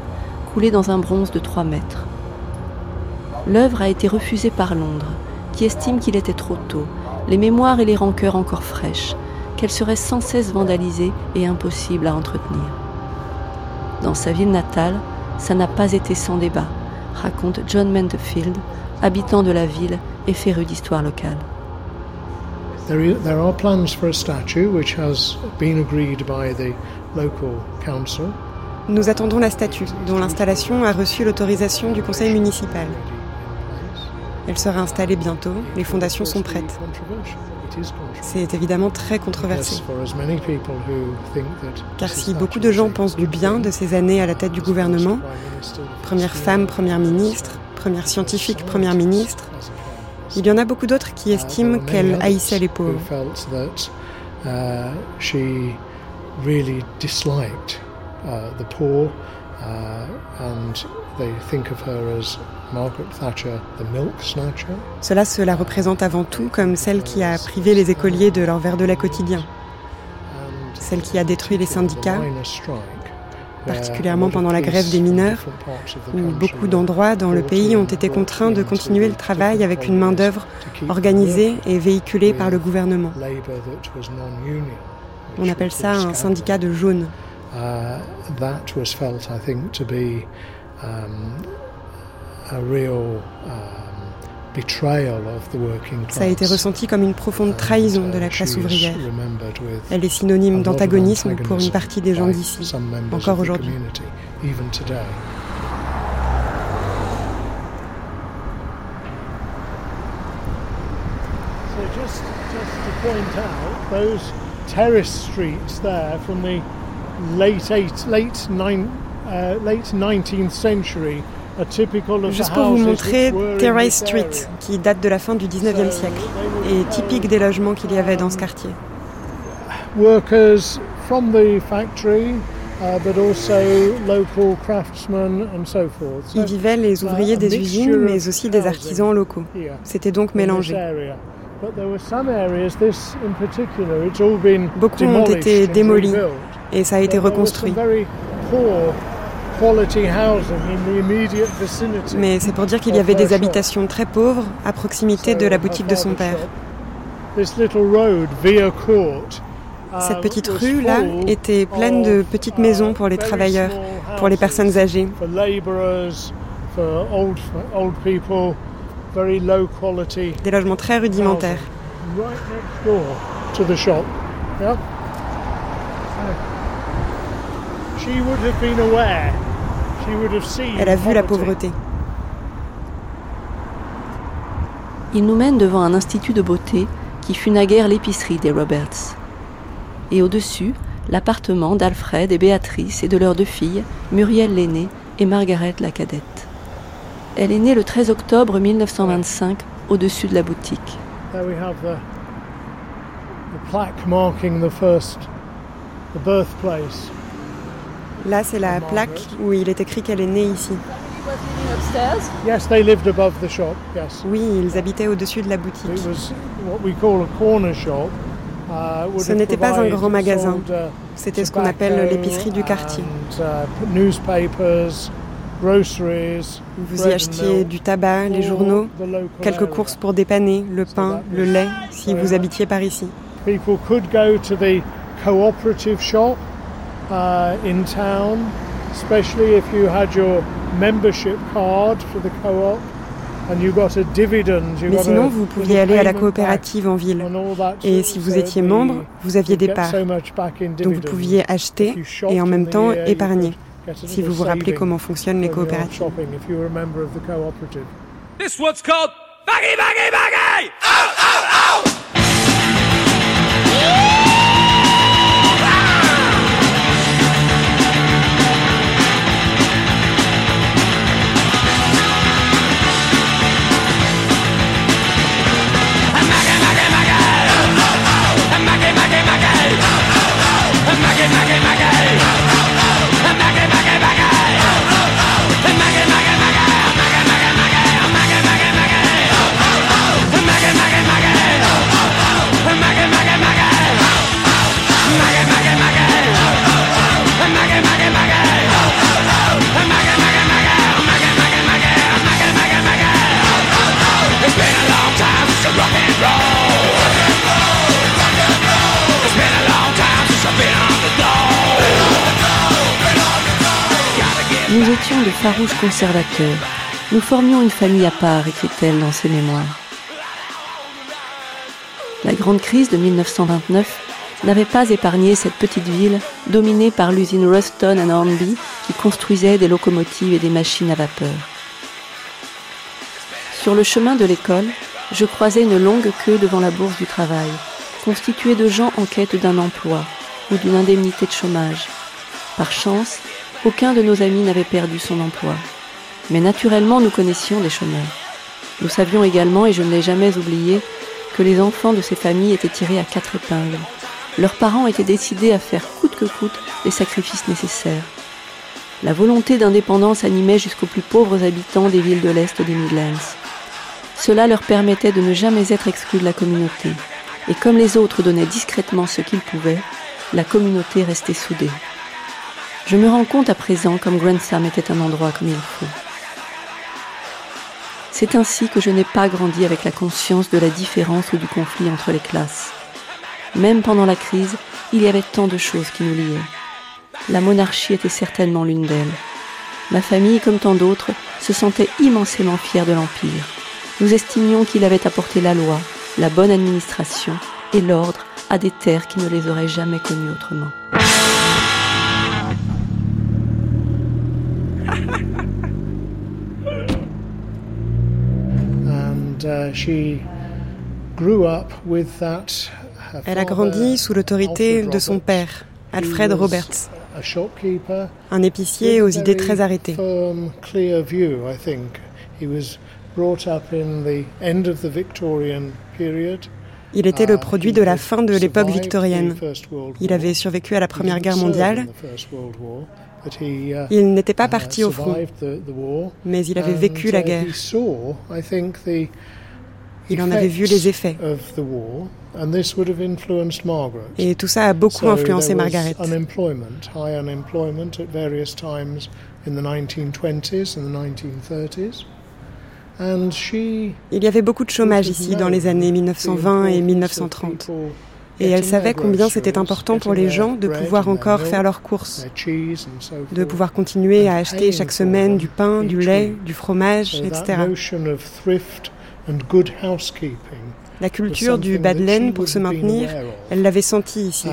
coulée dans un bronze de 3 mètres. L'œuvre a été refusée par Londres, qui estime qu'il était trop tôt les mémoires et les rancœurs encore fraîches, qu'elle serait sans cesse vandalisée et impossible à entretenir. Dans sa ville natale, ça n'a pas été sans débat, raconte John Mentefield, habitant de la ville et féru d'histoire locale. There are plans for a statue which has been agreed by the local council. Nous attendons la statue, dont l'installation a reçu l'autorisation du conseil municipal. Elle sera installée bientôt, les fondations sont prêtes. C'est évidemment très controversé. Car si beaucoup de gens pensent du bien de ces années à la tête du gouvernement, première femme première ministre, première scientifique première ministre, il y en a beaucoup d'autres qui estiment qu'elle haïssait les pauvres. Cela se la représente avant tout comme celle qui a privé les écoliers de leur verre de lait quotidien, celle qui a détruit les syndicats, particulièrement pendant la grève des mineurs, où beaucoup d'endroits dans le pays ont été contraints de continuer le travail avec une main-d'œuvre organisée et véhiculée par le gouvernement. On appelle ça un syndicat de jaunes. Ça a été ressenti comme une profonde trahison de la classe ouvrière. Elle est synonyme d'antagonisme pour une partie des gens d'ici, encore aujourd'hui. terrace streets there from the late, eight, late, nine, uh, late 19th century Juste pour vous montrer Terrace Street, qui date de la fin du 19e siècle, et typique des logements qu'il y avait dans ce quartier. Workers from the factory, uh, but also local craftsmen and so forth. Y vivaient les ouvriers des usines, mais aussi des artisans locaux. C'était donc mélangé. Beaucoup ont été démolis et ça a été reconstruit. Mais c'est pour dire qu'il y avait des habitations très pauvres à proximité de la boutique de son père. Cette petite rue là était pleine de petites maisons pour les travailleurs, pour les personnes âgées. Des logements très rudimentaires. Elle a vu la pauvreté. Il nous mène devant un institut de beauté qui fut naguère l'épicerie des Roberts. Et au-dessus, l'appartement d'Alfred et Béatrice et de leurs deux filles, Muriel l'aînée et Margaret la cadette. Elle est née le 13 octobre 1925 au-dessus de la boutique. Là, c'est la plaque où il est écrit qu'elle est née ici. Oui, ils habitaient au-dessus de la boutique. Uh, Ce n'était pas un grand magasin. Uh, C'était ce qu'on appelle l'épicerie du quartier. Uh, Vous y achetiez du tabac, les journaux, quelques courses pour dépanner, le pain, le lait, si vous habitiez par ici. Uh, in town, especially if you had your membership card for the co-op. Mais sinon, vous pouviez aller à la coopérative en ville. Et si vous étiez membre, vous aviez des parts. Donc vous pouviez acheter et en même temps épargner. Si vous vous rappelez comment fonctionnent les coopératives. Farouches conservateurs. Nous formions une famille à part, écrit-elle dans ses mémoires. La grande crise de 1929 n'avait pas épargné cette petite ville dominée par l'usine Ruston and Hornby qui construisait des locomotives et des machines à vapeur. Sur le chemin de l'école, je croisais une longue queue devant la bourse du travail, constituée de gens en quête d'un emploi ou d'une indemnité de chômage. Par chance, aucun de nos amis n'avait perdu son emploi. Mais naturellement, nous connaissions des chômeurs. Nous savions également, et je ne l'ai jamais oublié, que les enfants de ces familles étaient tirés à quatre épingles. Leurs parents étaient décidés à faire coûte que coûte les sacrifices nécessaires. La volonté d'indépendance animait jusqu'aux plus pauvres habitants des villes de l'Est des Midlands. Cela leur permettait de ne jamais être exclus de la communauté. Et comme les autres donnaient discrètement ce qu'ils pouvaient, la communauté restait soudée. Je me rends compte à présent comme Grantham était un endroit comme il faut. C'est ainsi que je n'ai pas grandi avec la conscience de la différence ou du conflit entre les classes. Même pendant la crise, il y avait tant de choses qui nous liaient. La monarchie était certainement l'une d'elles. Ma famille, comme tant d'autres, se sentait immensément fière de l'Empire. Nous estimions qu'il avait apporté la loi, la bonne administration et l'ordre à des terres qui ne les auraient jamais connues autrement. Uh, Elle a grandi sous l'autorité de son père, Alfred Roberts, un épicier aux idées très arrêtées. Il était le produit de la fin de l'époque victorienne. Il avait survécu à la Première Guerre mondiale. Uh, il n'était pas parti au front, mais il avait vécu la guerre. Il en avait vu les effets. Et tout ça a beaucoup influencé Margaret. Il y avait beaucoup de chômage ici dans les années 1920 et 1930. Et elle savait combien c'était important pour les gens de pouvoir encore faire leurs courses, de pouvoir continuer à acheter chaque semaine du pain, du lait, du fromage, etc. La culture du bas de laine pour se maintenir, elle l'avait senti ici.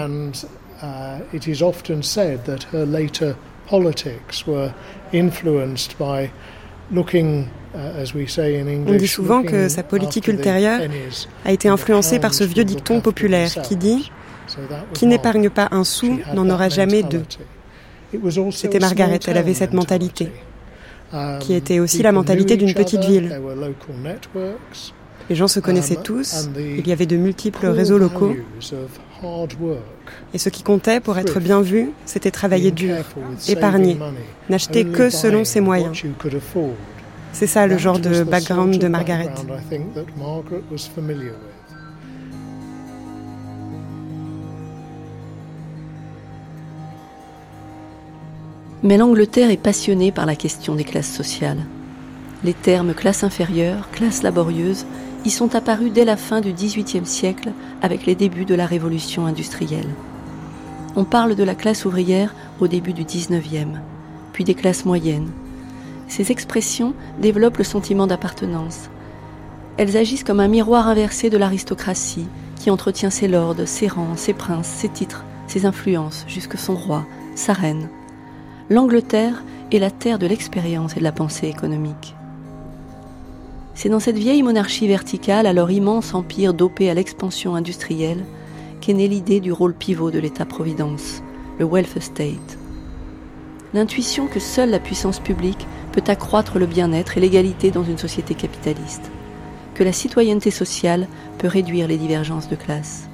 On dit souvent que sa politique ultérieure a été influencée par ce vieux dicton populaire qui dit Qui n'épargne pas un sou n'en aura jamais deux. C'était Margaret, elle avait cette mentalité, qui était aussi la mentalité d'une petite ville. Les gens se connaissaient tous, il y avait de multiples réseaux locaux. Et ce qui comptait pour être bien vu, c'était travailler dur, épargner, n'acheter que selon ses moyens. C'est ça le genre de background de Margaret. Mais l'Angleterre est passionnée par la question des classes sociales. Les termes classe inférieure, classe laborieuse y sont apparus dès la fin du XVIIIe siècle avec les débuts de la révolution industrielle. On parle de la classe ouvrière au début du XIXe, puis des classes moyennes, ces expressions développent le sentiment d'appartenance. Elles agissent comme un miroir inversé de l'aristocratie qui entretient ses lords, ses rangs, ses princes, ses titres, ses influences, jusque son roi, sa reine. L'Angleterre est la terre de l'expérience et de la pensée économique. C'est dans cette vieille monarchie verticale, alors immense empire dopé à l'expansion industrielle, qu'est née l'idée du rôle pivot de l'État-providence, le welfare state. L'intuition que seule la puissance publique peut accroître le bien-être et l'égalité dans une société capitaliste, que la citoyenneté sociale peut réduire les divergences de classe.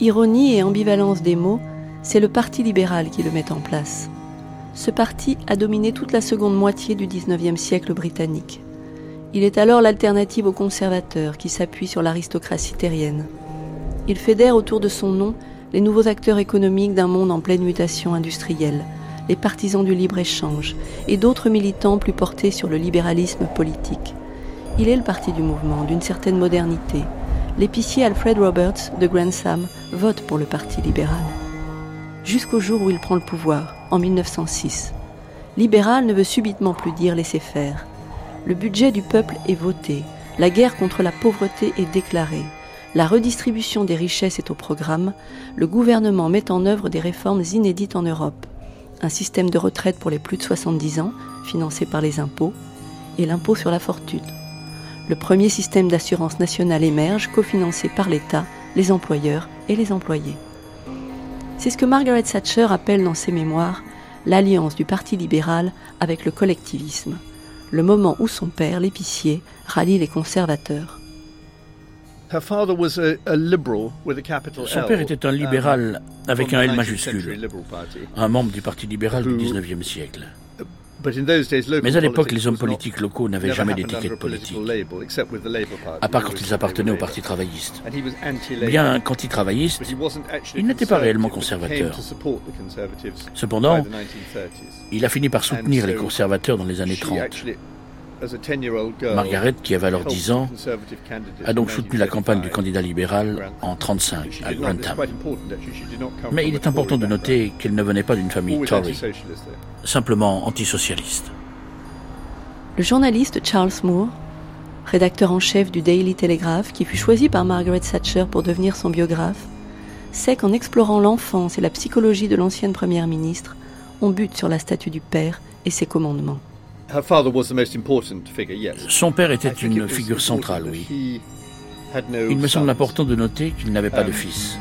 Ironie et ambivalence des mots, c'est le Parti libéral qui le met en place. Ce parti a dominé toute la seconde moitié du XIXe siècle britannique. Il est alors l'alternative aux conservateurs qui s'appuient sur l'aristocratie terrienne. Il fédère autour de son nom les nouveaux acteurs économiques d'un monde en pleine mutation industrielle, les partisans du libre-échange et d'autres militants plus portés sur le libéralisme politique. Il est le parti du mouvement, d'une certaine modernité. L'épicier Alfred Roberts de Grantham vote pour le Parti libéral. Jusqu'au jour où il prend le pouvoir, en 1906. Libéral ne veut subitement plus dire laisser faire. Le budget du peuple est voté, la guerre contre la pauvreté est déclarée, la redistribution des richesses est au programme, le gouvernement met en œuvre des réformes inédites en Europe un système de retraite pour les plus de 70 ans, financé par les impôts, et l'impôt sur la fortune. Le premier système d'assurance nationale émerge, cofinancé par l'État, les employeurs et les employés. C'est ce que Margaret Thatcher appelle dans ses mémoires l'alliance du Parti libéral avec le collectivisme, le moment où son père, l'épicier, rallie les conservateurs. Son père était un libéral avec un L majuscule, un membre du Parti libéral du 19e siècle. Mais à l'époque, les hommes politiques locaux n'avaient jamais d'étiquette politique, à part quand ils appartenaient au Parti travailliste. Bien qu'anti-travailliste, il n'était pas réellement conservateur. Cependant, il a fini par soutenir les conservateurs dans les années 30. Margaret, qui avait alors 10 ans, a donc soutenu la campagne du candidat libéral en 35 à Grantham. Mais il est important de noter qu'elle ne venait pas d'une famille Tory, simplement antisocialiste. Le journaliste Charles Moore, rédacteur en chef du Daily Telegraph, qui fut choisi par Margaret Thatcher pour devenir son biographe, sait qu'en explorant l'enfance et la psychologie de l'ancienne première ministre, on bute sur la statue du père et ses commandements. Son père était une figure centrale, oui. Il me semble important de noter qu'il n'avait pas de um, fils.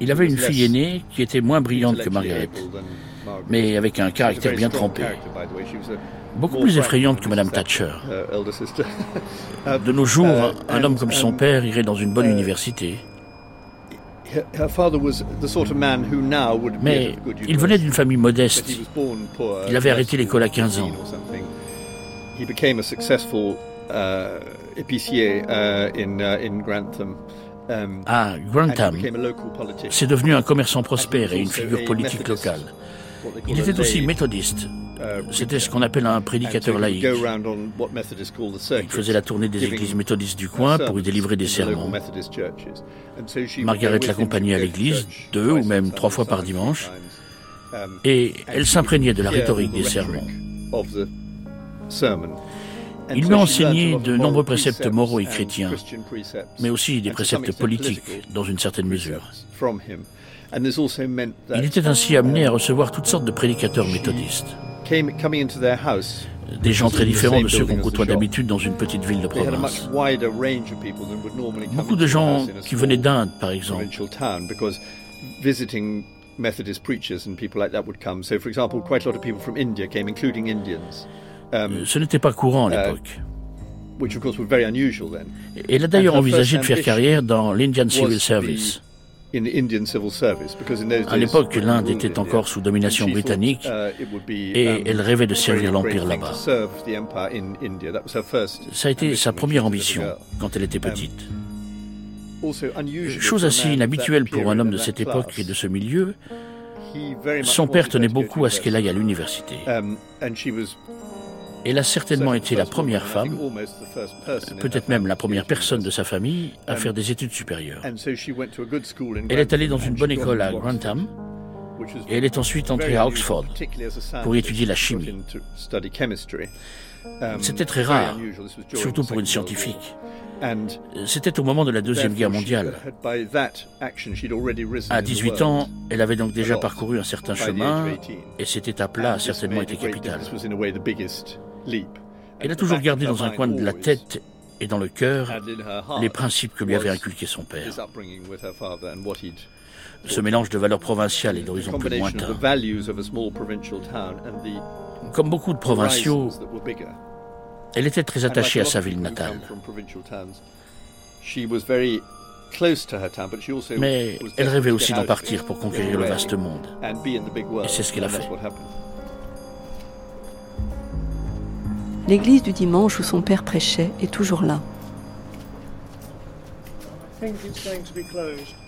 Il avait une fille aînée qui était moins brillante que Margaret, mais avec un caractère bien trempé. Beaucoup plus effrayante que Madame Thatcher. De nos jours, un homme comme son père irait dans une bonne uh, université, mais il venait d'une famille modeste. Il avait arrêté l'école à 15 ans. À Grantham, c'est devenu un commerçant prospère et une figure politique locale. Il était aussi méthodiste. Uh, C'était ce qu'on appelle un prédicateur laïque. Il faisait la tournée des églises méthodistes du coin pour y délivrer des sermons. Margaret l'accompagnait à l'église deux ou même trois fois par dimanche um, et elle s'imprégnait de la rhétorique des sermons. Il lui a enseigné de nombreux préceptes moraux et chrétiens, mais aussi des préceptes politiques dans une certaine mesure. Il était ainsi amené à recevoir toutes sortes de prédicateurs méthodistes. Des gens très différents de ceux qu'on côtoie d'habitude dans une petite ville de province. Beaucoup de gens qui venaient d'Inde, par exemple. Methodist preachers and people like that would come. So, for example, quite a lot of people from India came, including Indians. Um, Ce n'était pas courant à uh, l'époque. which of course was very unusual then. Elle a d'ailleurs envisagé de faire carrière dans l'Indian Civil Service. À l'époque, l'Inde était encore sous domination britannique uh, et um, elle rêvait de servir l'Empire là-bas. Ça a été sa première ambition quand elle était um, petite. Chose assez inhabituelle pour un homme de cette époque et de ce milieu, son père tenait beaucoup à ce qu'elle aille à l'université. Um, elle a certainement été la première femme, peut-être même la première personne de sa famille, à faire des études supérieures. Elle est allée dans une bonne école à Grantham, et elle est ensuite entrée à Oxford pour étudier la chimie. C'était très rare, surtout pour une scientifique. C'était au moment de la Deuxième Guerre mondiale. À 18 ans, elle avait donc déjà parcouru un certain chemin, et cette étape-là a certainement été capitale. Elle a toujours gardé dans un coin de la tête et dans le cœur les principes que lui avait inculqués son père. Ce mélange de valeurs provinciales et d'horizons plus lointains. Comme beaucoup de provinciaux, elle était très attachée à sa ville natale. Mais elle rêvait aussi d'en partir pour conquérir le vaste monde. Et c'est ce qu'elle a fait. L'église du dimanche où son père prêchait est toujours là.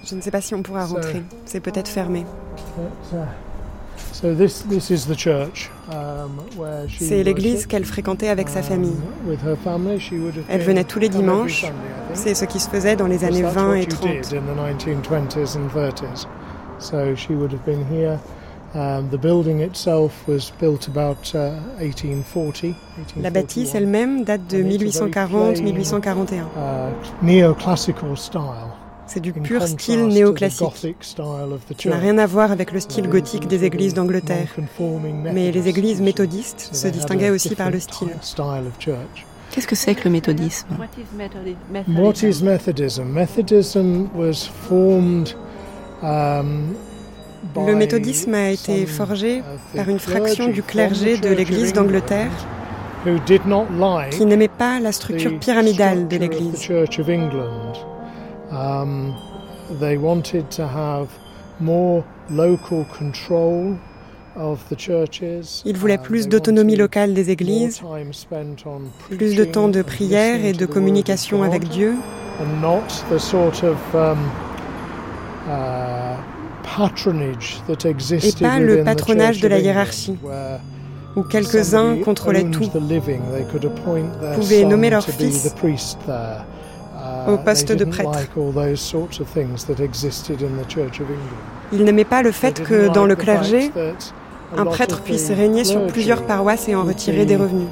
Je ne sais pas si on pourra rentrer. C'est peut-être fermé. C'est l'église qu'elle fréquentait avec sa famille. Elle venait tous les dimanches. C'est ce qui se faisait dans les années 20 et 30. Um, uh, La bâtisse elle-même date de 1840-1841. C'est du pur style néoclassique, qui n'a rien à voir avec le style gothique des églises d'Angleterre. Mais les églises méthodistes se distinguaient aussi par le style. Qu'est-ce que c'est que le méthodisme? What is Methodism? Methodism was formed um, le méthodisme a été forgé par une fraction du clergé de l'Église d'Angleterre qui n'aimait pas la structure pyramidale de l'Église. Ils voulaient plus d'autonomie locale des églises, plus de temps de prière et de communication avec Dieu, et pas le patronage de la hiérarchie, où quelques-uns contrôlaient tout, pouvaient nommer leur fils au poste de prêtre. Il n'aimait pas le fait que dans le clergé, un prêtre puisse régner sur plusieurs paroisses et en retirer des revenus.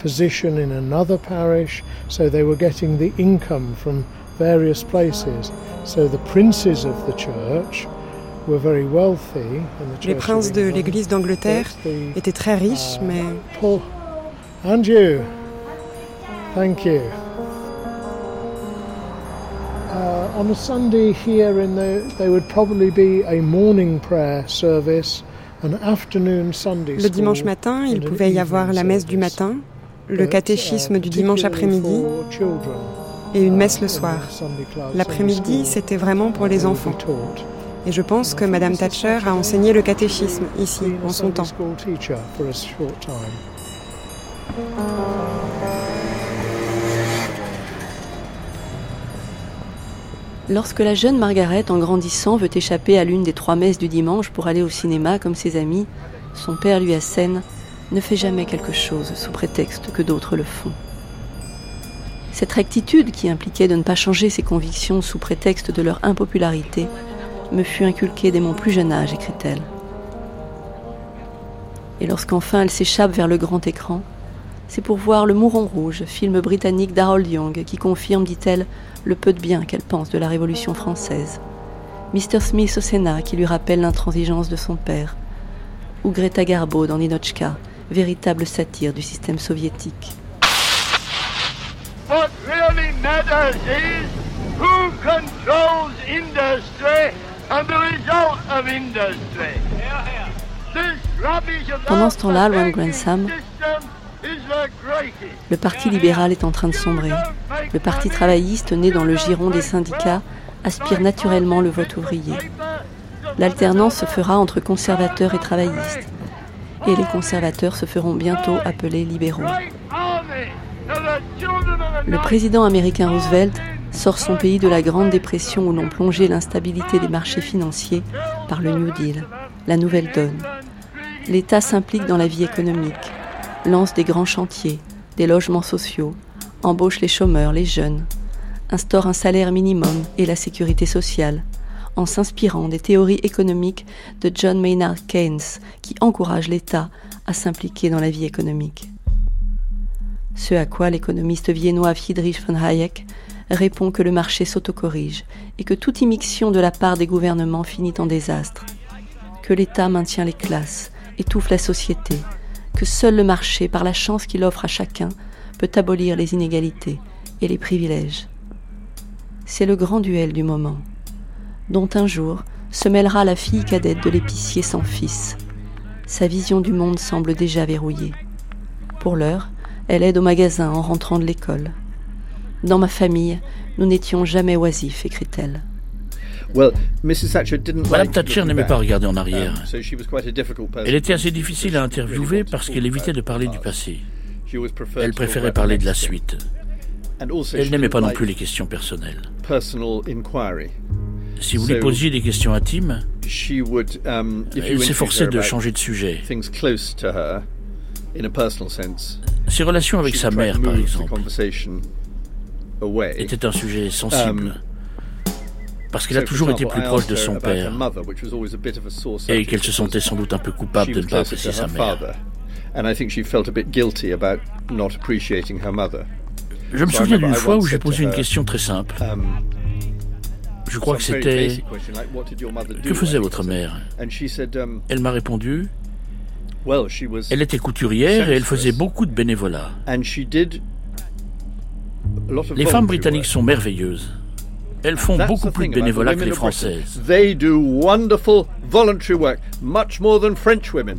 Position in another parish, so they were getting the income from various places. So the princes of the church were very wealthy. Les princes de l'Église d'Angleterre étaient très riches, uh, mais. Paul, and you, thank you. Uh, on a Sunday here, in the, there would probably be a morning prayer service. Le dimanche matin, il pouvait y avoir la messe du matin, le catéchisme du dimanche après-midi et une messe le soir. L'après-midi, c'était vraiment pour les enfants. Et je pense que Madame Thatcher a enseigné le catéchisme ici, en son temps. Lorsque la jeune Margaret, en grandissant, veut échapper à l'une des trois messes du dimanche pour aller au cinéma comme ses amis, son père lui assène ne fait jamais quelque chose sous prétexte que d'autres le font. Cette rectitude qui impliquait de ne pas changer ses convictions sous prétexte de leur impopularité me fut inculquée dès mon plus jeune âge, écrit-elle. Et lorsqu'enfin elle s'échappe vers le grand écran, c'est pour voir Le Mouron Rouge, film britannique d'Harold Young, qui confirme, dit-elle, le peu de bien qu'elle pense de la Révolution française. Mr. Smith au Sénat, qui lui rappelle l'intransigeance de son père. Ou Greta Garbo dans Ninochka, véritable satire du système soviétique. Pendant ce temps-là, le Parti libéral est en train de sombrer. Le Parti travailliste, né dans le giron des syndicats, aspire naturellement le vote ouvrier. L'alternance se fera entre conservateurs et travaillistes et les conservateurs se feront bientôt appeler libéraux. Le président américain Roosevelt sort son pays de la Grande Dépression où l'on plongeait l'instabilité des marchés financiers par le New Deal, la nouvelle donne. L'État s'implique dans la vie économique, lance des grands chantiers, des logements sociaux, embauche les chômeurs, les jeunes, instaure un salaire minimum et la sécurité sociale, en s'inspirant des théories économiques de John Maynard Keynes qui encouragent l'État à s'impliquer dans la vie économique. Ce à quoi l'économiste viennois Friedrich von Hayek répond que le marché s'autocorrige et que toute immixtion de la part des gouvernements finit en désastre, que l'État maintient les classes, étouffe la société, que seul le marché, par la chance qu'il offre à chacun, peut abolir les inégalités et les privilèges. C'est le grand duel du moment dont un jour se mêlera la fille cadette de l'épicier sans fils. Sa vision du monde semble déjà verrouillée. Pour l'heure, elle aide au magasin en rentrant de l'école. Dans ma famille, nous n'étions jamais oisifs, écrit-elle. Madame Thatcher n'aimait pas regarder en arrière. Elle était assez difficile à interviewer parce qu'elle évitait de parler du passé. Elle préférait parler de la suite. Elle n'aimait pas non plus les questions personnelles. Si vous lui posiez des questions intimes, um, elle s'efforçait de changer de sujet. Ses relations avec sa mère, par exemple, étaient un sujet sensible. Um, parce qu'elle a toujours été plus proche de son père et qu'elle se sentait sans doute un peu coupable de ne pas apprécier sa mère. Je me souviens d'une fois où j'ai posé une question très simple. Um, je crois que c'était Que faisait votre mère? Um, Elle m'a répondu Elle était couturière et elle faisait beaucoup de bénévolat. Les femmes britanniques sont merveilleuses. Elles font beaucoup plus de bénévolat que les françaises. They do wonderful voluntary work, much more than French women.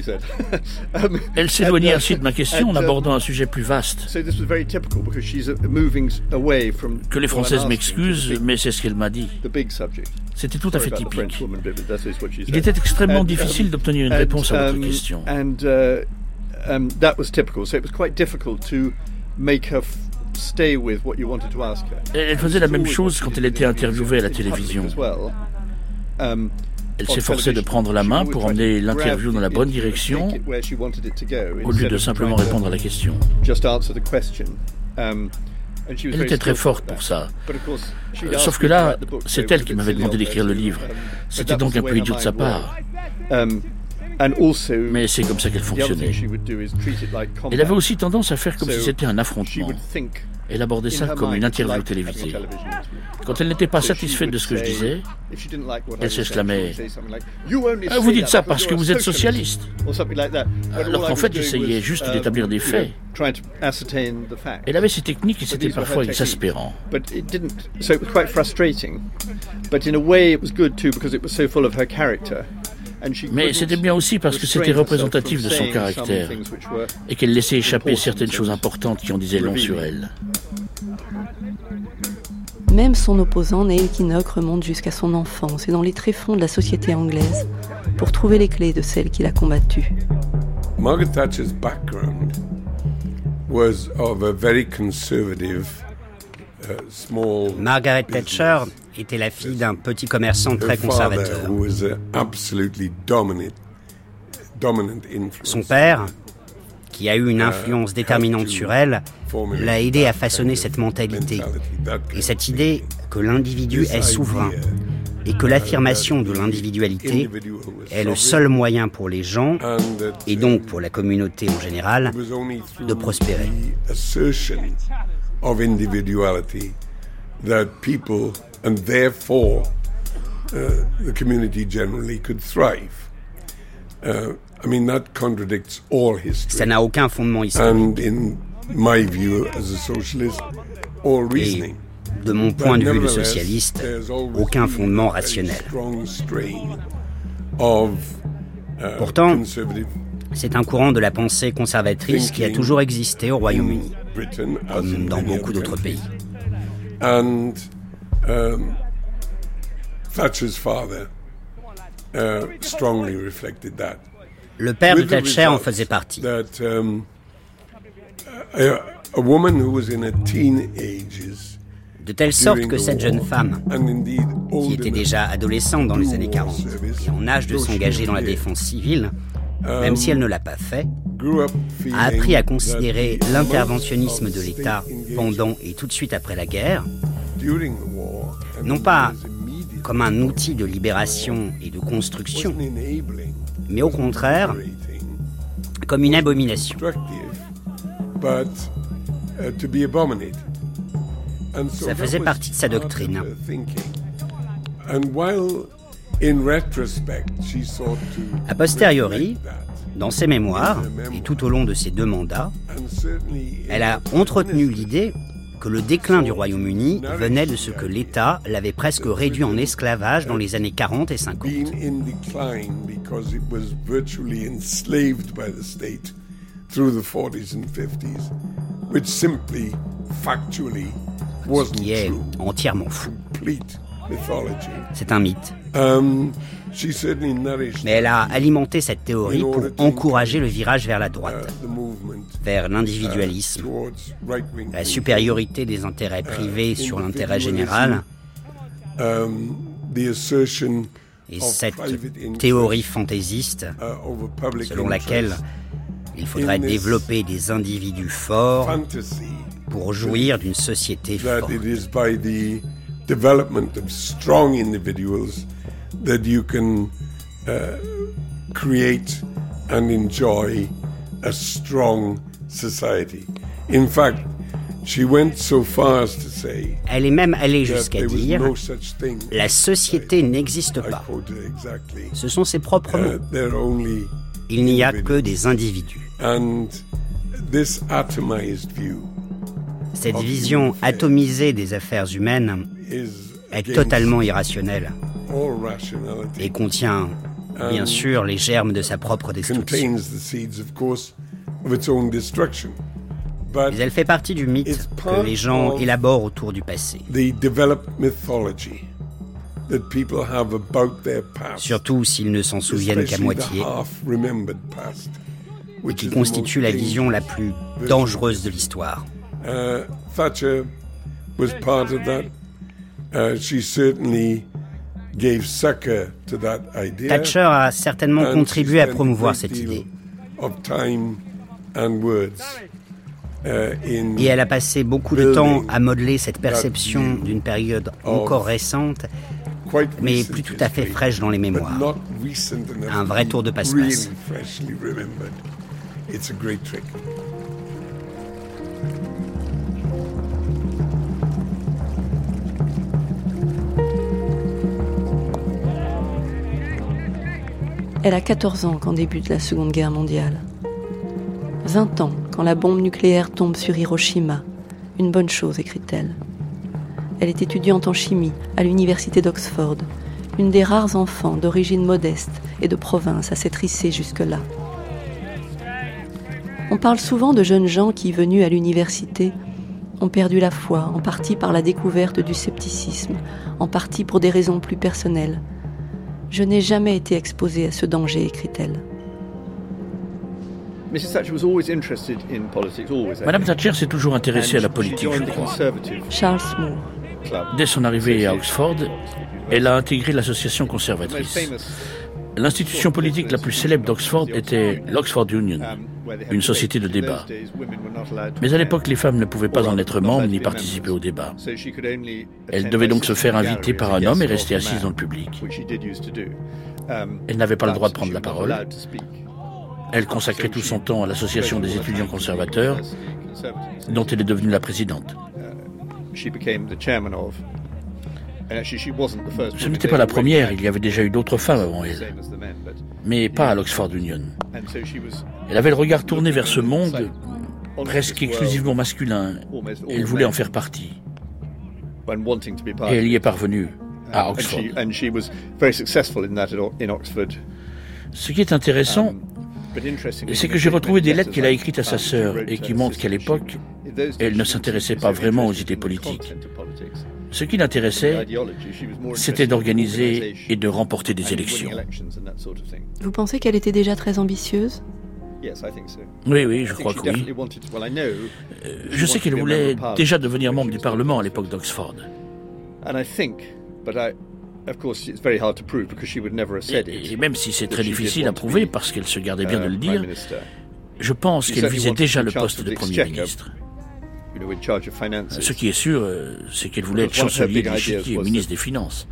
Um, Elle s'éloignait ainsi de ma question en abordant un sujet plus vaste. Que les Françaises m'excusent, mais c'est ce qu'elle m'a dit. C'était tout à fait typique. Il était extrêmement difficile d'obtenir une réponse à votre um, question. Uh, um, elle faisait la même chose quand elle était interviewée à la télévision. Elle s'efforçait de prendre la main pour emmener l'interview dans la bonne direction au lieu de simplement répondre à la question. Elle était très forte pour ça. Sauf que là, c'est elle qui m'avait demandé d'écrire le livre. C'était donc un peu idiot de sa part. Mais c'est comme ça qu'elle fonctionnait. Elle avait aussi tendance à faire comme si c'était un affrontement. Elle abordait ça comme une interview télévisée. Quand elle n'était pas satisfaite de ce que je disais, elle s'exclamait ah, Vous dites ça parce que vous êtes socialiste. Alors qu'en fait, j'essayais juste um, d'établir des faits. Elle avait ses techniques et c'était parfois exaspérant. Mais c'était bien aussi parce que c'était représentatif de son caractère et qu'elle laissait échapper certaines choses importantes qui en disaient long sur elle. Même son opposant, Neil Kinnock, remonte jusqu'à son enfance et dans les tréfonds de la société anglaise pour trouver les clés de celle qui l'a combattue. Margaret Thatcher's background was of a very conservative, uh, small Margaret Thatcher était la fille d'un petit commerçant très conservateur. Son père, qui a eu une uh, influence déterminante sur elle, l'a aidé à façonner cette mentalité et cette idée que l'individu est souverain et que l'affirmation de l'individualité est le seul moyen pour les gens, et donc pour la communauté en général, de prospérer. And therefore uh, the community generally could thrive. Uh, I mean, that contradicts all history. Ça n'a aucun fondement historique. And in my view as a socialist, all reasoning. Et de mon point de vue de socialiste, aucun fondement rationnel. Uh, Pourtant, c'est un courant de la pensée conservatrice qui a toujours existé au Royaume-Uni, comme dans beaucoup d'autres pays. And um, Thatcher's father uh, strongly reflected that. Le père de Thatcher en faisait partie. That, um, a, a woman who was in her teen ages, de telle sorte que cette jeune femme, qui était déjà adolescente dans les années 40 et en âge de s'engager dans la défense civile, même si elle ne l'a pas fait, a appris à considérer l'interventionnisme de l'État pendant et tout de suite après la guerre, non pas comme un outil de libération et de construction, mais au contraire comme une abomination. Ça faisait partie de sa doctrine. A posteriori, dans ses mémoires et tout au long de ses deux mandats, elle a entretenu l'idée que le déclin du Royaume-Uni venait de ce que l'État l'avait presque réduit en esclavage dans les années 40 et 50. Ce qui est entièrement fou. C'est un mythe. Um, Mais elle a alimenté cette théorie pour encourager le virage vers la droite, uh, vers l'individualisme, la supériorité des intérêts uh, privés sur l'intérêt général. Um, et cette théorie fantaisiste, uh, selon laquelle il faudrait développer des individus forts pour jouir d'une société forte. Development of strong individuals that you can uh, create and enjoy a strong society. In fact, she went so far as to say Elle est même allée jusqu'à dire no la société n'existe pas. Ce sont ses propres uh, mots. Il n'y a que des individus. Cette vision atomisée des affaires humaines est totalement irrationnelle et contient bien sûr les germes de sa propre destruction. Mais elle fait partie du mythe que les gens élaborent autour du passé. Surtout s'ils ne s'en souviennent qu'à moitié, et qui constitue la vision la plus dangereuse de l'histoire. Uh, Thatcher was part of that. Uh, she certainly Thatcher a certainement contribué à promouvoir cette idée. Uh, Et elle a passé beaucoup de temps à modeler cette perception d'une période encore récente, mais plus tout à fait fraîche dans les mémoires. Un vrai tour de passe-passe. Elle a 14 ans quand débute la Seconde Guerre mondiale. 20 ans quand la bombe nucléaire tombe sur Hiroshima. Une bonne chose, écrit-elle. Elle est étudiante en chimie à l'université d'Oxford, une des rares enfants d'origine modeste et de province à s'être hissée jusque-là. On parle souvent de jeunes gens qui, venus à l'université, ont perdu la foi, en partie par la découverte du scepticisme, en partie pour des raisons plus personnelles, je n'ai jamais été exposée à ce danger, écrit-elle. Madame Thatcher s'est toujours intéressée à la politique, je crois. Charles Moore. Dès son arrivée à Oxford, elle a intégré l'association conservatrice. L'institution politique la plus célèbre d'Oxford était l'Oxford Union, une société de débat. Mais à l'époque, les femmes ne pouvaient pas en être membres ni participer au débat. Elles devaient donc se faire inviter par un homme et rester assises dans le public. Elle n'avait pas le droit de prendre la parole. Elle consacrait tout son temps à l'association des étudiants conservateurs, dont elle est devenue la présidente. Ce n'était pas la première, il y avait déjà eu d'autres femmes avant elle, mais pas à l'Oxford Union. Elle avait le regard tourné vers ce monde presque exclusivement masculin. Elle voulait en faire partie. Et elle y est parvenue à Oxford. Ce qui est intéressant, um, c'est que j'ai retrouvé des lettres qu'elle a écrites à sa sœur et qui montrent qu'à l'époque, elle ne s'intéressait pas vraiment aux idées politiques. Ce qui l'intéressait, c'était d'organiser et de remporter des élections. Vous pensez qu'elle était déjà très ambitieuse? Oui, oui, je crois que oui. Euh, je sais qu'elle voulait déjà devenir membre du Parlement à l'époque d'Oxford. Et, même si c'est très difficile à prouver parce qu'elle se gardait bien de le uh, dire, je pense qu'elle visait déjà le poste de Premier ministre. Ce qui est sûr, euh, c'est qu'elle voulait être chancelier de et ministre des Finances.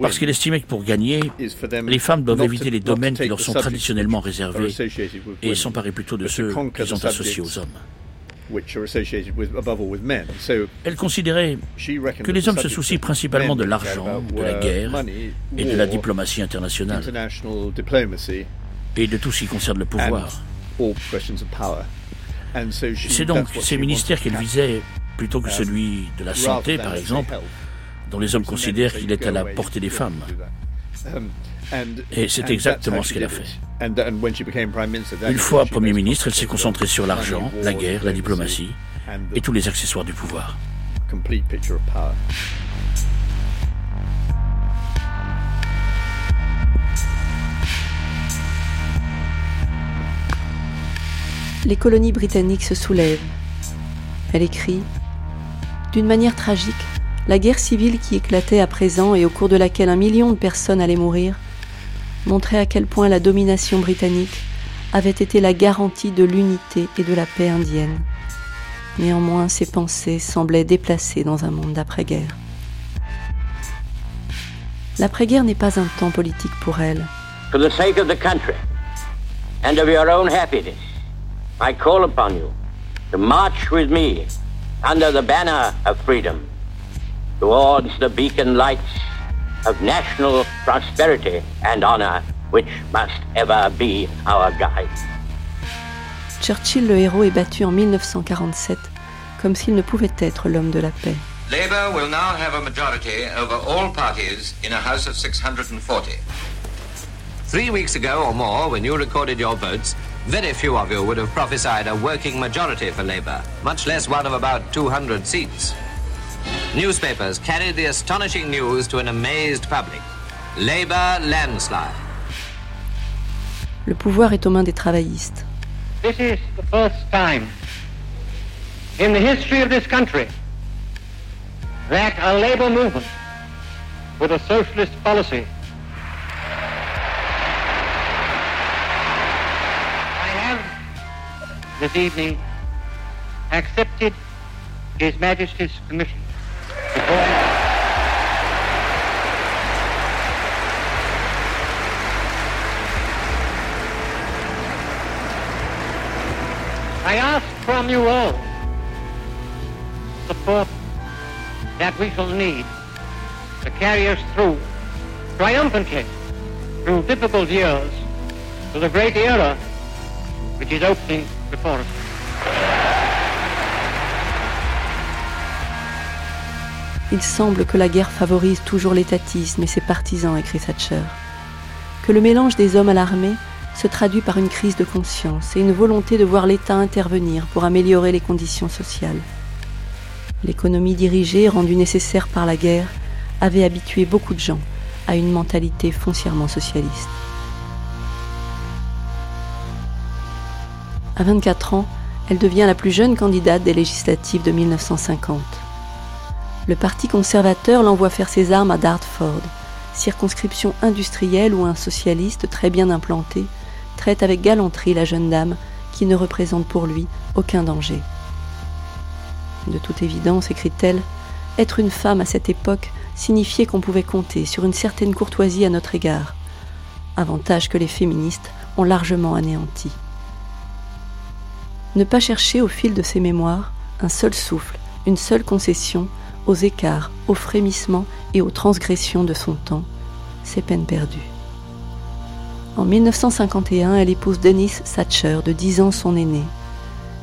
Parce qu'elle estimait que pour gagner, les femmes doivent éviter les domaines qui leur sont traditionnellement réservés et s'emparer plutôt de ceux qui sont associés aux hommes. Elle considérait que les hommes se soucient principalement de l'argent, de la guerre et de la diplomatie internationale et de tout ce qui concerne le pouvoir. C'est donc ces ministères qu'elle visait plutôt que celui de la santé, par exemple, dont les hommes considèrent qu'il est à la portée des femmes. Et c'est exactement ce qu'elle a fait. Une fois Premier ministre, elle s'est concentrée sur l'argent, la guerre, la diplomatie et tous les accessoires du pouvoir. Les colonies britanniques se soulèvent. Elle écrit D'une manière tragique, la guerre civile qui éclatait à présent et au cours de laquelle un million de personnes allaient mourir montrait à quel point la domination britannique avait été la garantie de l'unité et de la paix indienne. Néanmoins, ses pensées semblaient déplacées dans un monde d'après-guerre. L'après-guerre n'est pas un temps politique pour elle. I call upon you to march with me under the banner of freedom towards the beacon lights of national prosperity and honor which must ever be our guide. Churchill le héros est battu en 1947 comme s'il ne pouvait être l'homme de la paix. Labour will now have a majority over all parties in a House of 640. Three weeks ago or more, when you recorded your votes, very few of you would have prophesied a working majority for Labour, much less one of about 200 seats. Newspapers carried the astonishing news to an amazed public. Labour landslide. Le pouvoir est aux mains des travaillistes. This is the first time in the history of this country that a labor movement with a socialist policy this evening accepted His Majesty's commission I ask from you all support that we shall need to carry us through triumphantly through difficult years to the great era which is opening Il semble que la guerre favorise toujours l'étatisme et ses partisans, écrit Thatcher. Que le mélange des hommes à l'armée se traduit par une crise de conscience et une volonté de voir l'État intervenir pour améliorer les conditions sociales. L'économie dirigée, rendue nécessaire par la guerre, avait habitué beaucoup de gens à une mentalité foncièrement socialiste. À 24 ans, elle devient la plus jeune candidate des législatives de 1950. Le Parti conservateur l'envoie faire ses armes à Dartford, circonscription industrielle où un socialiste très bien implanté traite avec galanterie la jeune dame qui ne représente pour lui aucun danger. De toute évidence, écrit-elle, être une femme à cette époque signifiait qu'on pouvait compter sur une certaine courtoisie à notre égard, avantage que les féministes ont largement anéanti. Ne pas chercher au fil de ses mémoires un seul souffle, une seule concession aux écarts, aux frémissements et aux transgressions de son temps, c'est peine perdue. En 1951, elle épouse Dennis Thatcher, de 10 ans son aîné,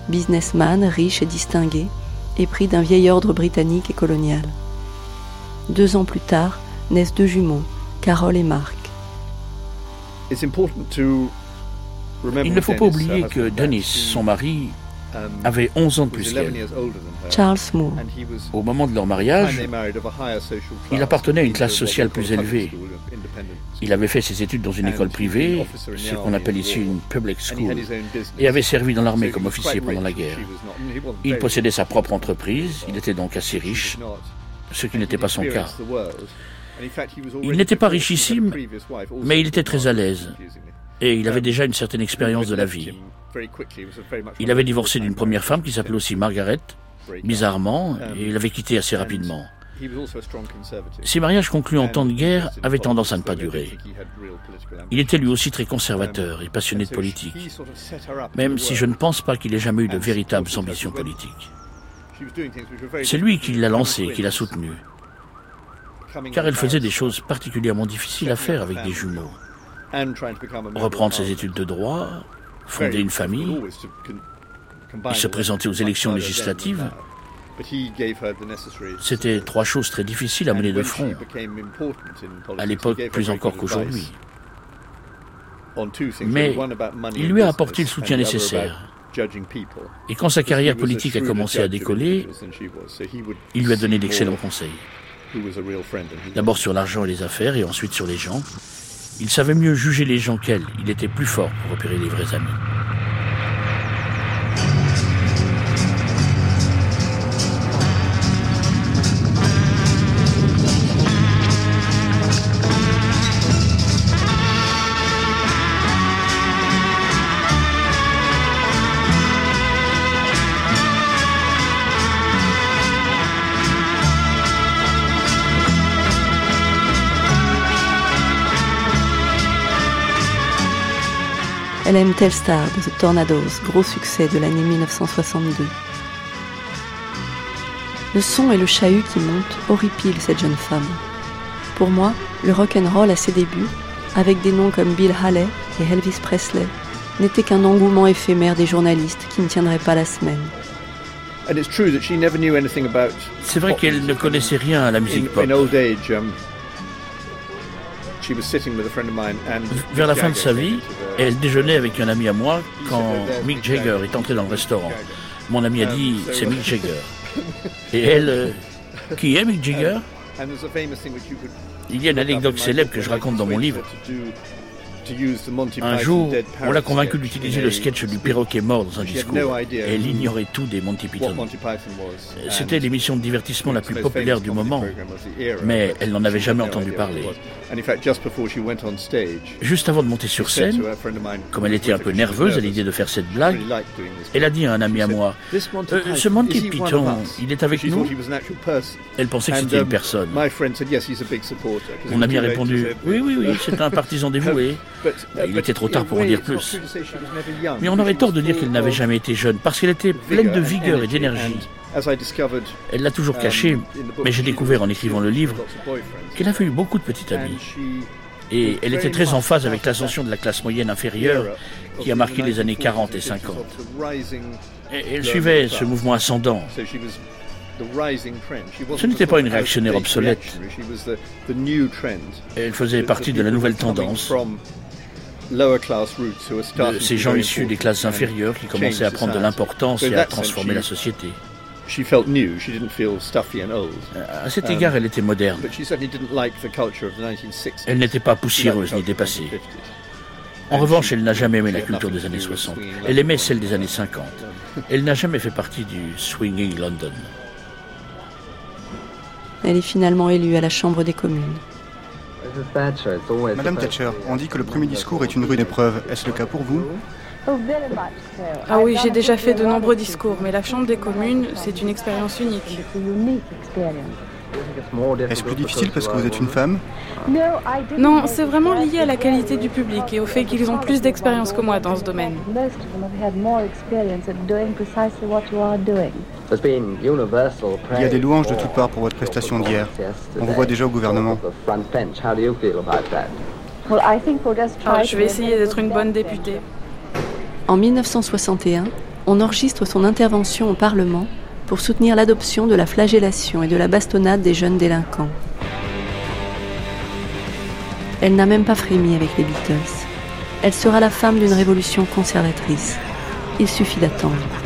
businessman riche et distingué, épris d'un vieil ordre britannique et colonial. Deux ans plus tard, naissent deux jumeaux, Carol et Mark. Il ne faut pas oublier que Dennis, son mari, um, avait 11 ans de plus qu'elle. Charles Moore. Au moment de leur mariage, il appartenait à une classe sociale plus élevée. Il avait fait ses études dans une école privée, ce qu'on appelle ici une public school, et avait servi dans l'armée comme officier pendant la guerre. Il possédait sa propre entreprise, il était donc assez riche, ce qui n'était pas son cas. Il n'était pas richissime, mais il était très à l'aise, et il avait déjà une certaine expérience de la vie. Il avait divorcé d'une première femme qui s'appelait aussi Margaret, bizarrement, et il avait quitté assez rapidement. Ces mariages conclus en temps de guerre avaient tendance à ne pas durer. Il était lui aussi très conservateur et passionné de politique, même si je ne pense pas qu'il ait jamais eu de véritables ambitions politiques. C'est lui qui l'a lancée, qui l'a soutenue, car elle faisait des choses particulièrement difficiles à faire avec des jumeaux. Reprendre ses études de droit, fonder une famille, et se présenter aux élections législatives, c'était trois choses très difficiles à mener de front, à l'époque plus encore qu'aujourd'hui. Mais il lui a apporté le soutien nécessaire. Et quand sa carrière politique a commencé à décoller, il lui a donné d'excellents conseils. D'abord sur l'argent et les affaires, et ensuite sur les gens. Il savait mieux juger les gens qu'elle. Il était plus fort pour repérer les vrais amis. Elle aime Telstar de The Tornadoes, gros succès de l'année 1962. Le son et le chahut qui montent horripilent cette jeune femme. Pour moi, le rock and roll à ses débuts avec des noms comme Bill Haley et Elvis Presley, n'était qu'un engouement éphémère des journalistes qui ne tiendraient pas la semaine. C'est vrai qu'elle ne connaissait rien à la musique pop. Um, Vers la fin de sa vie, elle déjeunait avec un ami à moi quand Mick Jagger est entré dans le restaurant. Mon ami a dit c'est Mick Jagger. Et elle, euh, qui est Mick Jagger? Il y a une anecdote célèbre que je raconte dans mon livre. Un jour, on l'a convaincu d'utiliser le sketch du perroquet mort dans un discours. Elle ignorait tout des Monty Python. C'était l'émission de divertissement la plus populaire du moment, mais elle n'en avait jamais entendu parler. Juste avant de monter sur scène, comme elle était un peu nerveuse à l'idée de faire cette blague, elle a dit à un ami à moi euh, Ce Monty Python, il est avec nous Elle pensait que c'était une um, personne. Mon ami a répondu Oui, oui, oui, c'est un partisan dévoué. Il était trop tard pour en dire plus. Mais on aurait tort de dire qu'elle n'avait jamais été jeune, parce qu'elle était pleine de vigueur et d'énergie. Elle l'a toujours caché, mais j'ai découvert en écrivant le livre qu'elle avait eu beaucoup de petites amies. Et elle était très en phase avec l'ascension de la classe moyenne inférieure qui a marqué les années 40 et 50. elle suivait ce mouvement ascendant. Ce n'était pas une réactionnaire obsolète. Elle faisait partie de la nouvelle tendance de ces gens issus des classes inférieures qui commençaient à prendre de l'importance et à transformer la société. À cet égard, elle était moderne. Elle n'était pas poussiéreuse ni dépassée. En revanche, elle n'a jamais aimé la culture des années 60. Elle aimait celle des années 50. Elle n'a jamais fait partie du swinging London. Elle est finalement élue à la Chambre des communes. Madame Thatcher, on dit que le premier discours est une rude épreuve. Est-ce le cas pour vous? Ah oui, j'ai déjà fait de nombreux discours, mais la Chambre des communes, c'est une expérience unique. Est-ce plus difficile parce que vous êtes une femme? Non, c'est vraiment lié à la qualité du public et au fait qu'ils ont plus d'expérience que moi dans ce domaine. Il y a des louanges de toutes parts pour votre prestation d'hier. On vous voit déjà au gouvernement. Ah, je vais essayer d'être une bonne députée. En 1961, on enregistre son intervention au Parlement pour soutenir l'adoption de la flagellation et de la bastonnade des jeunes délinquants. Elle n'a même pas frémi avec les Beatles. Elle sera la femme d'une révolution conservatrice. Il suffit d'attendre.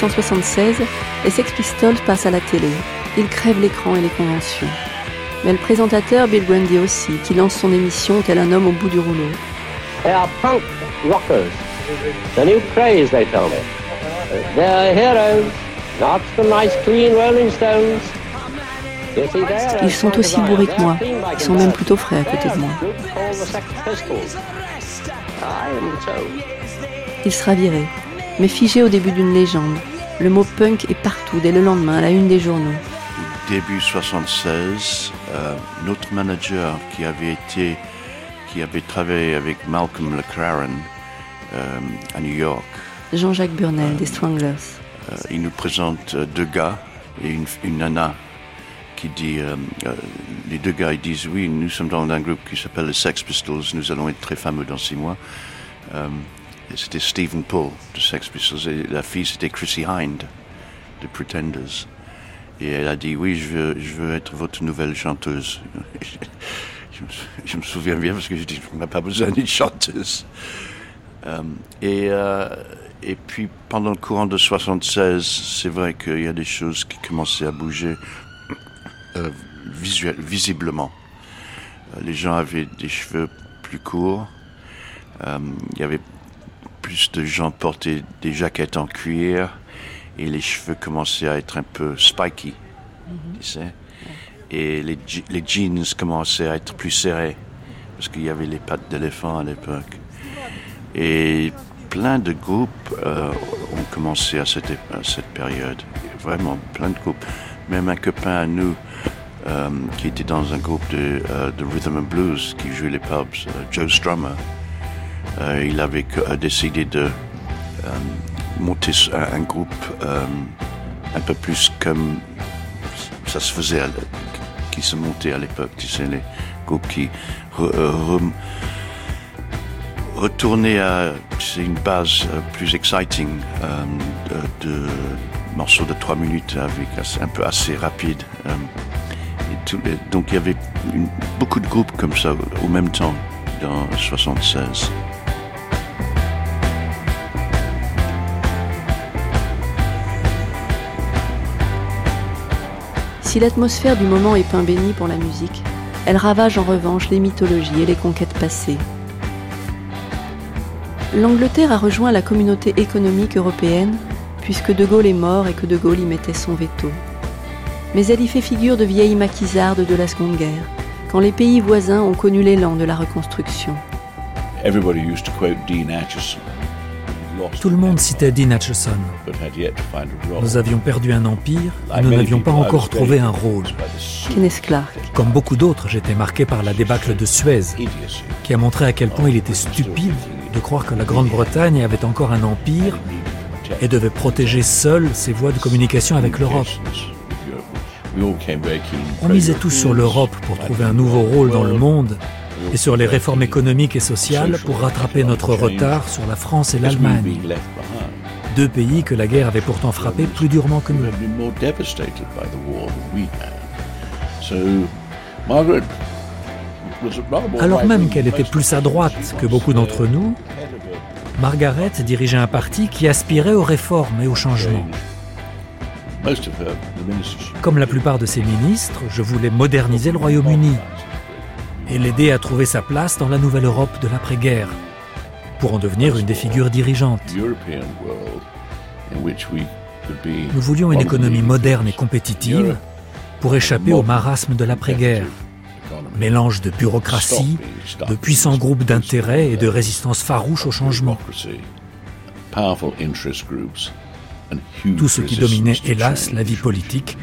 1976, les Sex Pistols passent à la télé. Ils crèvent l'écran et les conventions. Mais le présentateur Bill Grundy aussi, qui lance son émission tel un homme au bout du rouleau. They are punk rockers. The new craze, they tell me. They're heroes, not the nice clean Rolling Stones. Ils sont aussi bourrés que moi. Ils sont même plutôt frais à côté de moi. Il sera viré mais figé au début d'une légende. Le mot punk est partout dès le lendemain à la une des journaux. Début 76, euh, notre manager qui avait été, qui avait travaillé avec Malcolm McLaren euh, à New York. Jean-Jacques Burnel des Stranglers. Euh, il nous présente deux gars et une, une nana qui dit, les deux gars ils disent oui, nous sommes dans un groupe qui s'appelle les Sex Pistols, nous allons être très fameux dans six mois c'était Stephen Paul de Sex Pistols et la fille c'était Chrissy Hind de Pretenders. Et elle a dit oui, je veux, être votre nouvelle chanteuse. je, me, souviens bien parce que je dis on n'a pas besoin d'une chanteuse. Euh, et, euh, et puis pendant le courant de 76, c'est vrai qu'il y a des choses qui commençaient à bouger euh, visiblement. Euh, les gens avaient des cheveux plus courts. Il y avait plus de gens portaient des jaquettes en cuir et les cheveux commençaient à être un peu spiky, mhm. tu sais. Et les, les, jeans commençaient à être plus serrés parce qu'il y avait les pattes d'éléphant à l'époque. Et plein de groupes euh, ont commencé à cette, à cette période. Vraiment, plein de groupes. Même un copain à nous euh, qui était dans un groupe de, euh, de, rhythm and blues qui jouait les pubs, euh, Joe Strummer. Euh, il avait décidé de monter un, groupe un peu plus comme ça se faisait, qui se montait à l'époque, tu sais, les groupes qui retournaient à une base plus exciting de, morceaux de trois minutes avec un peu assez rapide donc il y avait beaucoup de groupes comme ça au même temps dans 76. Si l'atmosphère du moment est pain béni pour la musique, elle ravage en revanche les mythologies et les conquêtes passées. L'Angleterre a rejoint la communauté économique européenne puisque De Gaulle est mort et que De Gaulle y mettait son veto mais elle y fait figure de vieille maquisarde de la Seconde Guerre, quand les pays voisins ont connu l'élan de la reconstruction. Tout le monde citait Dean Acheson. Nous avions perdu un empire et nous n'avions pas encore trouvé un rôle. Kenneth Clark. Comme beaucoup d'autres, j'étais marqué par la débâcle de Suez, qui a montré à quel point il était stupide de croire que la Grande-Bretagne avait encore un empire et devait protéger seule ses voies de communication avec l'Europe. On misait tous sur l'Europe pour trouver un nouveau rôle dans le monde et sur les réformes économiques et sociales pour rattraper notre retard sur la France et l'Allemagne. Deux pays que la guerre avait pourtant frappé plus durement que nous. Alors même qu'elle était plus à droite que beaucoup d'entre nous, Margaret dirigeait un parti qui aspirait aux réformes et aux changements. Comme la plupart de ses ministres, je voulais moderniser le Royaume-Uni et l'aider à trouver sa place dans la nouvelle Europe de l'après-guerre, pour en devenir une des figures dirigeantes. Nous voulions une économie moderne et compétitive pour échapper au marasme de l'après-guerre. Mélange de bureaucratie, de puissants groupes d'intérêt et de résistance farouche au changement. Tout ce qui dominait, hélas, la vie politique,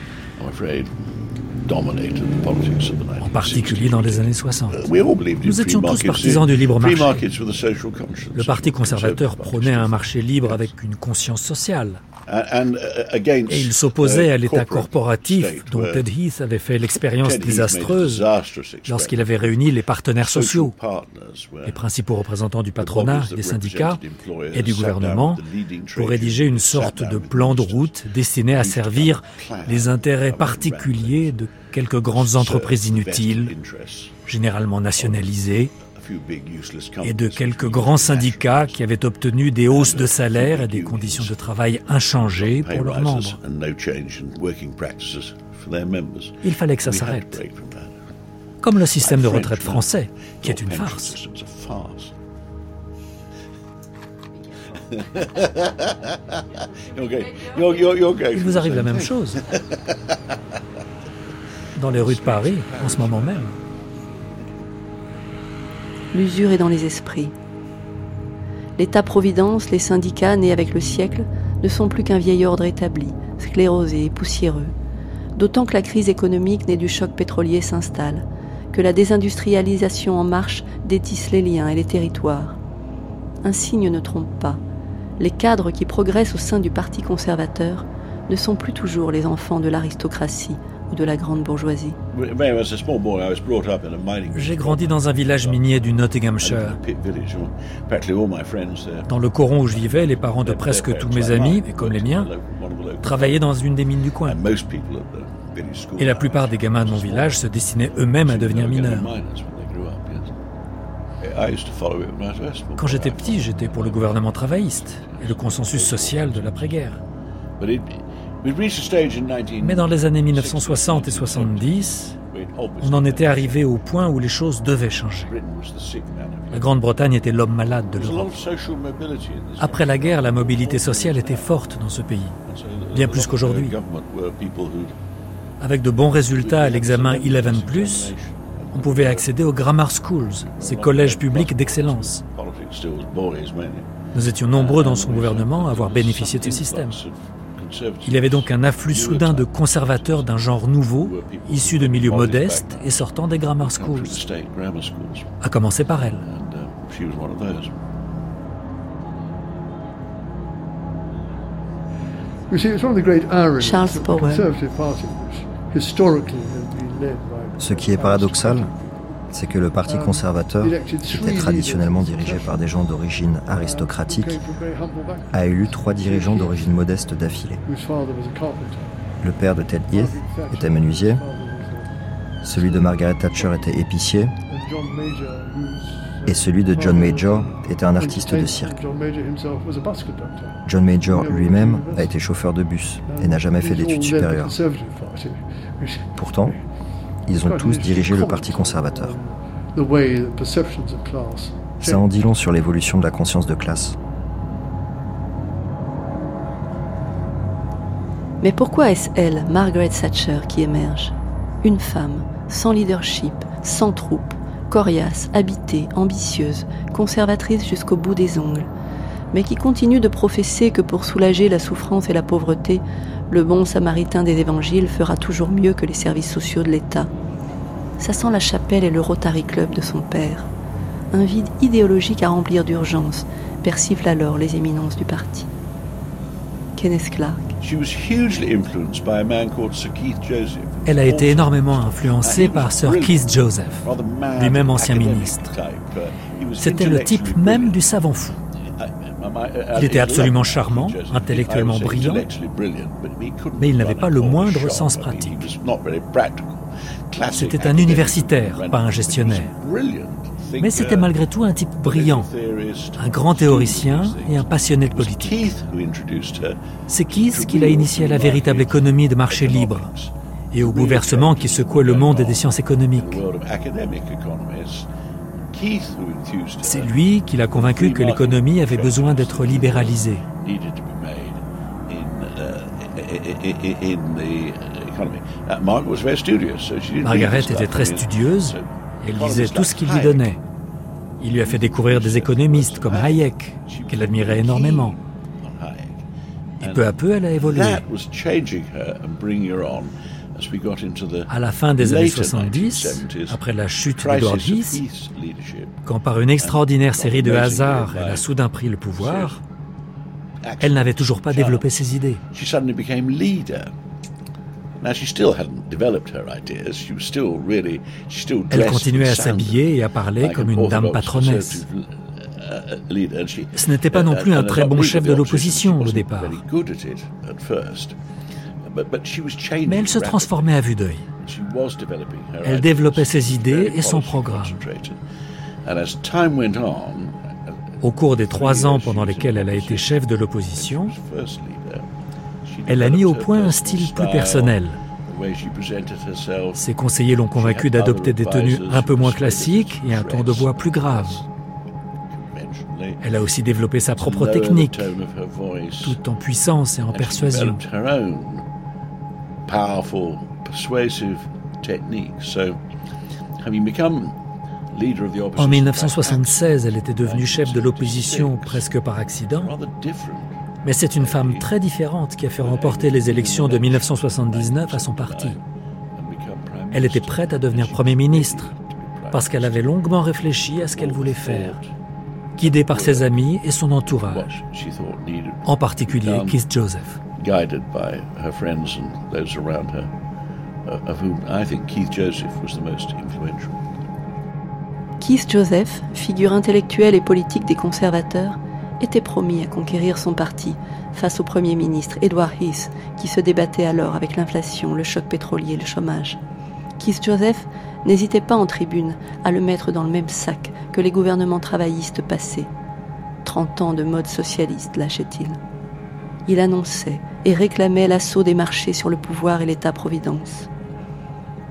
en particulier dans les années 60. Nous étions tous partisans du libre marché. Le Parti conservateur prônait un marché libre avec une conscience sociale. Uh, Et il s'opposait uh, à l'État corporatif dont Ted Heath avait fait l'expérience désastreuse lorsqu'il avait réuni les partenaires sociaux, les principaux représentants du patronat, des syndicats et du gouvernement, pour rédiger une sorte de plan de route destiné à servir les intérêts particuliers de quelques grandes entreprises inutiles, généralement nationalisées, et de quelques grands syndicats qui avaient obtenu des hausses de salaire et des conditions de travail inchangées pour leurs membres. Il fallait que ça s'arrête. Comme le système de retraite français, qui est une farce. Il vous arrive la même chose. Dans les rues de Paris en ce moment même l'usure est dans les esprits. L'État-providence, les syndicats nés avec le siècle, ne sont plus qu'un vieil ordre établi, sclérosé et poussiéreux. D'autant que la crise économique née du choc pétrolier s'installe, que la désindustrialisation en marche détisse les liens et les territoires. Un signe ne trompe pas. Les cadres qui progressent au sein du Parti conservateur ne sont plus toujours les enfants de l'aristocratie ou de la grande bourgeoisie. J'ai grandi dans un village minier du Nottinghamshire. Dans le coron où je vivais, les parents de presque tous mes amis, comme les miens, travaillaient dans une des mines du coin. Et la plupart des gamins de mon village se destinaient eux-mêmes à devenir mineurs. Quand j'étais petit, j'étais pour le gouvernement travailliste et le consensus social de l'après-guerre. Mais dans les années 1960 et 70, on en était arrivé au point où les choses devaient changer. La Grande-Bretagne était l'homme malade de l'Europe. Après la guerre, la mobilité sociale était forte dans ce pays, bien plus qu'aujourd'hui. Avec de bons résultats à l'examen 11 on pouvait accéder aux grammar schools, ces collèges publics d'excellence. Nous étions nombreux dans son gouvernement à avoir bénéficié de ce système. Il y avait donc un afflux soudain de conservateurs d'un genre nouveau, issus de milieux modestes et sortant des grammar schools, à commencer par elle. Charles Powell. Ce qui est paradoxal, c'est que le Parti conservateur, qui était traditionnellement dirigé par des gens d'origine aristocratique, a élu trois dirigeants d'origine modeste d'affilée. Le père de Ted Heath était menuisier, celui de Margaret Thatcher était épicier, et celui de John Major était un artiste de cirque. John Major lui-même a été chauffeur de bus et n'a jamais fait d'études supérieures. Pourtant, ils ont tous dirigé le Parti conservateur. Ça en dit long sur l'évolution de la conscience de classe. Mais pourquoi est-ce elle, Margaret Thatcher, qui émerge? Une femme, sans leadership, sans troupe, coriace, habitée, ambitieuse, conservatrice jusqu'au bout des ongles, mais qui continue de professer que pour soulager la souffrance et la pauvreté, le bon samaritain des évangiles fera toujours mieux que les services sociaux de l'État. Ça sent la chapelle et le Rotary Club de son père. Un vide idéologique à remplir d'urgence, persiflent alors les éminences du parti. Kenneth Clark. Elle a été énormément influencée par Sir Keith Joseph, lui-même ancien ministre. C'était le type même du savant fou. Il était absolument charmant, intellectuellement brillant, mais il n'avait pas le moindre sens pratique. C'était un universitaire, pas un gestionnaire. Mais c'était malgré tout un type brillant, un grand théoricien et un passionné de politique. C'est Keith qui l'a initié à la véritable économie de marché libre et au bouleversement qui secouait le monde des sciences économiques. C'est lui qui l'a convaincu que l'économie avait besoin d'être libéralisée. Margaret était très studieuse elle lisait tout ce qu'il lui donnait. Il lui a fait découvrir des économistes comme Hayek, qu'elle admirait énormément. Et peu à peu, elle a évolué. À la fin des années 70, après la chute d'Edward Heath, quand par une extraordinaire série de hasards elle a soudain pris le pouvoir, elle n'avait toujours pas développé ses idées. Elle continuait à s'habiller et à parler comme une dame patronnesse. Uh, Ce n'était pas non plus un très bon chef de l'opposition au départ. Mais elle se transformait à vue d'œil. Elle développait ses idées et son programme. Au cours des trois ans pendant lesquels elle a été chef de l'opposition, elle a mis au point un style plus personnel. Ses conseillers l'ont convaincu d'adopter des tenues un peu moins classiques et un ton de voix plus grave. Elle a aussi développé sa propre technique, tout en puissance et en persuasion. En 1976, elle était devenue chef de l'opposition presque par accident. Mais c'est une femme très différente qui a fait remporter les élections de 1979 à son parti. Elle était prête à devenir Premier ministre parce qu'elle avait longuement réfléchi à ce qu'elle voulait faire, guidée par ses amis et son entourage, en particulier Keith Joseph. Keith Joseph, figure intellectuelle et politique des conservateurs, était promis à conquérir son parti face au Premier ministre Edward Heath, qui se débattait alors avec l'inflation, le choc pétrolier, le chômage. Keith Joseph n'hésitait pas en tribune à le mettre dans le même sac que les gouvernements travaillistes passés. Trente ans de mode socialiste, lâchait-il. Il annonçait et réclamait l'assaut des marchés sur le pouvoir et l'État-providence.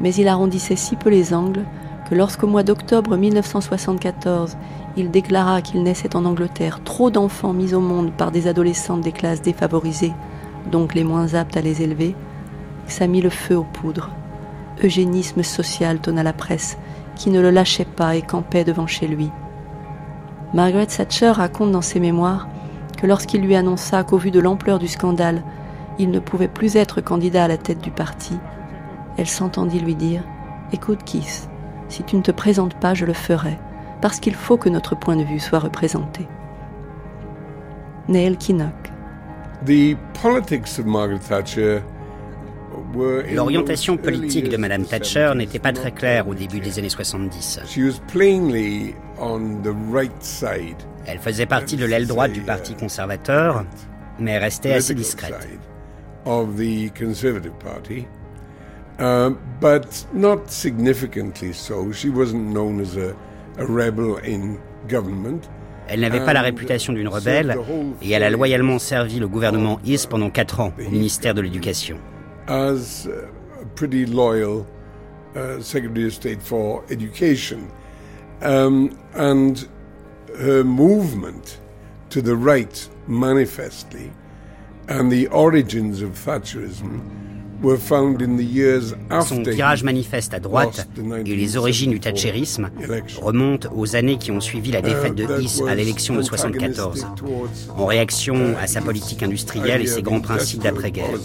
Mais il arrondissait si peu les angles que lorsqu'au mois d'octobre 1974, il déclara qu'il naissait en Angleterre trop d'enfants mis au monde par des adolescentes des classes défavorisées, donc les moins aptes à les élever, ça mit le feu aux poudres. Eugénisme social tonna la presse, qui ne le lâchait pas et campait devant chez lui. Margaret Thatcher raconte dans ses mémoires que lorsqu'il lui annonça qu'au vu de l'ampleur du scandale, il ne pouvait plus être candidat à la tête du parti, elle s'entendit lui dire Écoute, Keith, si tu ne te présentes pas, je le ferai, parce qu'il faut que notre point de vue soit représenté. Neil Kinnock. L'orientation politique de Mme Thatcher n'était pas très claire au début des années 70. Elle faisait partie de l'aile droite du Parti conservateur, mais restait assez discrète. Uh, but not significantly so. She wasn't known as a, a rebel in government. Elle n'avait pas la réputation d'une rebelle et elle a loyalement servi le gouvernement Is pendant quatre ans au ministère de l'Éducation. As a pretty loyal uh, Secretary of State for Education, um, and her movement to the right manifestly, son virage manifeste à droite et les origines du thatcherisme remontent aux années qui ont suivi la défaite de Heath à l'élection de 1974, en réaction à sa politique industrielle et ses grands principes d'après-guerre.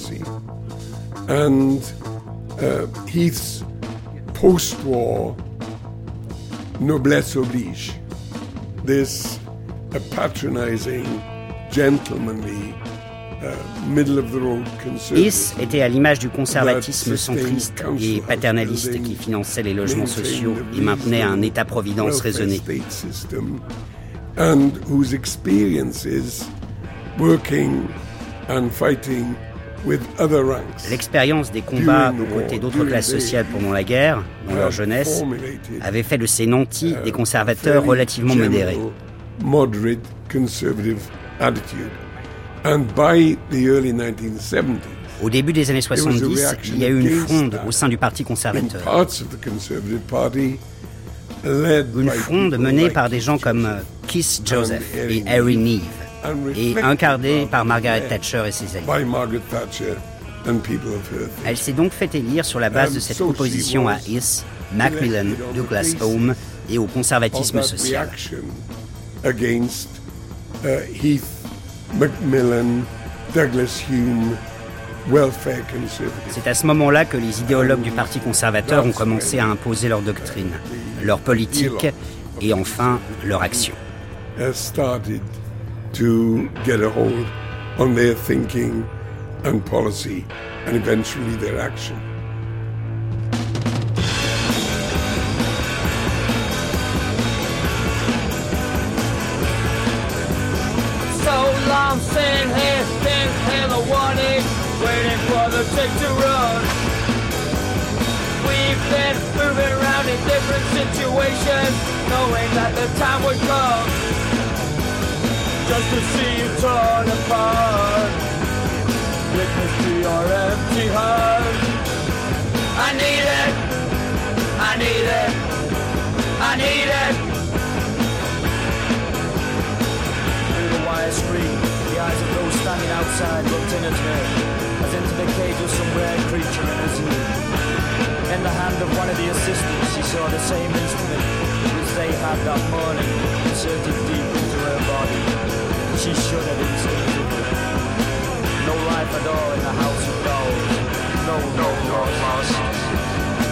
And uh, Heath's post-war noblesse oblige, this patronizing, gentlemanly Is était à l'image du conservatisme centriste et paternaliste qui finançait les logements sociaux et maintenait un État-providence raisonné. L'expérience des combats aux côtés d'autres classes sociales pendant la guerre, dans leur jeunesse, avait fait de ces nantis des conservateurs relativement modérés. Au début des années 70, il y a eu une fronde au sein du Parti conservateur. Une fronde menée par des gens comme euh, Keith Joseph et Harry Neve et incarnée par Margaret Thatcher et ses alliés. Elle s'est donc fait élire sur la base de cette opposition à Is, Macmillan, Douglas Home et au conservatisme social. Macmillan, Douglas Hume, C'est à ce moment-là que les idéologues du Parti conservateur ont commencé à imposer leur doctrine, leur politique et enfin leur action. and policy and eventually their. For the run. We've been moving around in different situations, knowing that the time would come just to see you torn apart. Witness to your empty heart. I need it, I need it, I need it. Through the wire screen the eyes of those standing outside looked in at her, as into the cage of some rare creature in zoo. In the hand of one of the assistants, she saw the same instrument which they had that morning, inserted deep into her body. She shuddered instinctively. No life at all in the house of dolls. No, no, no, lost.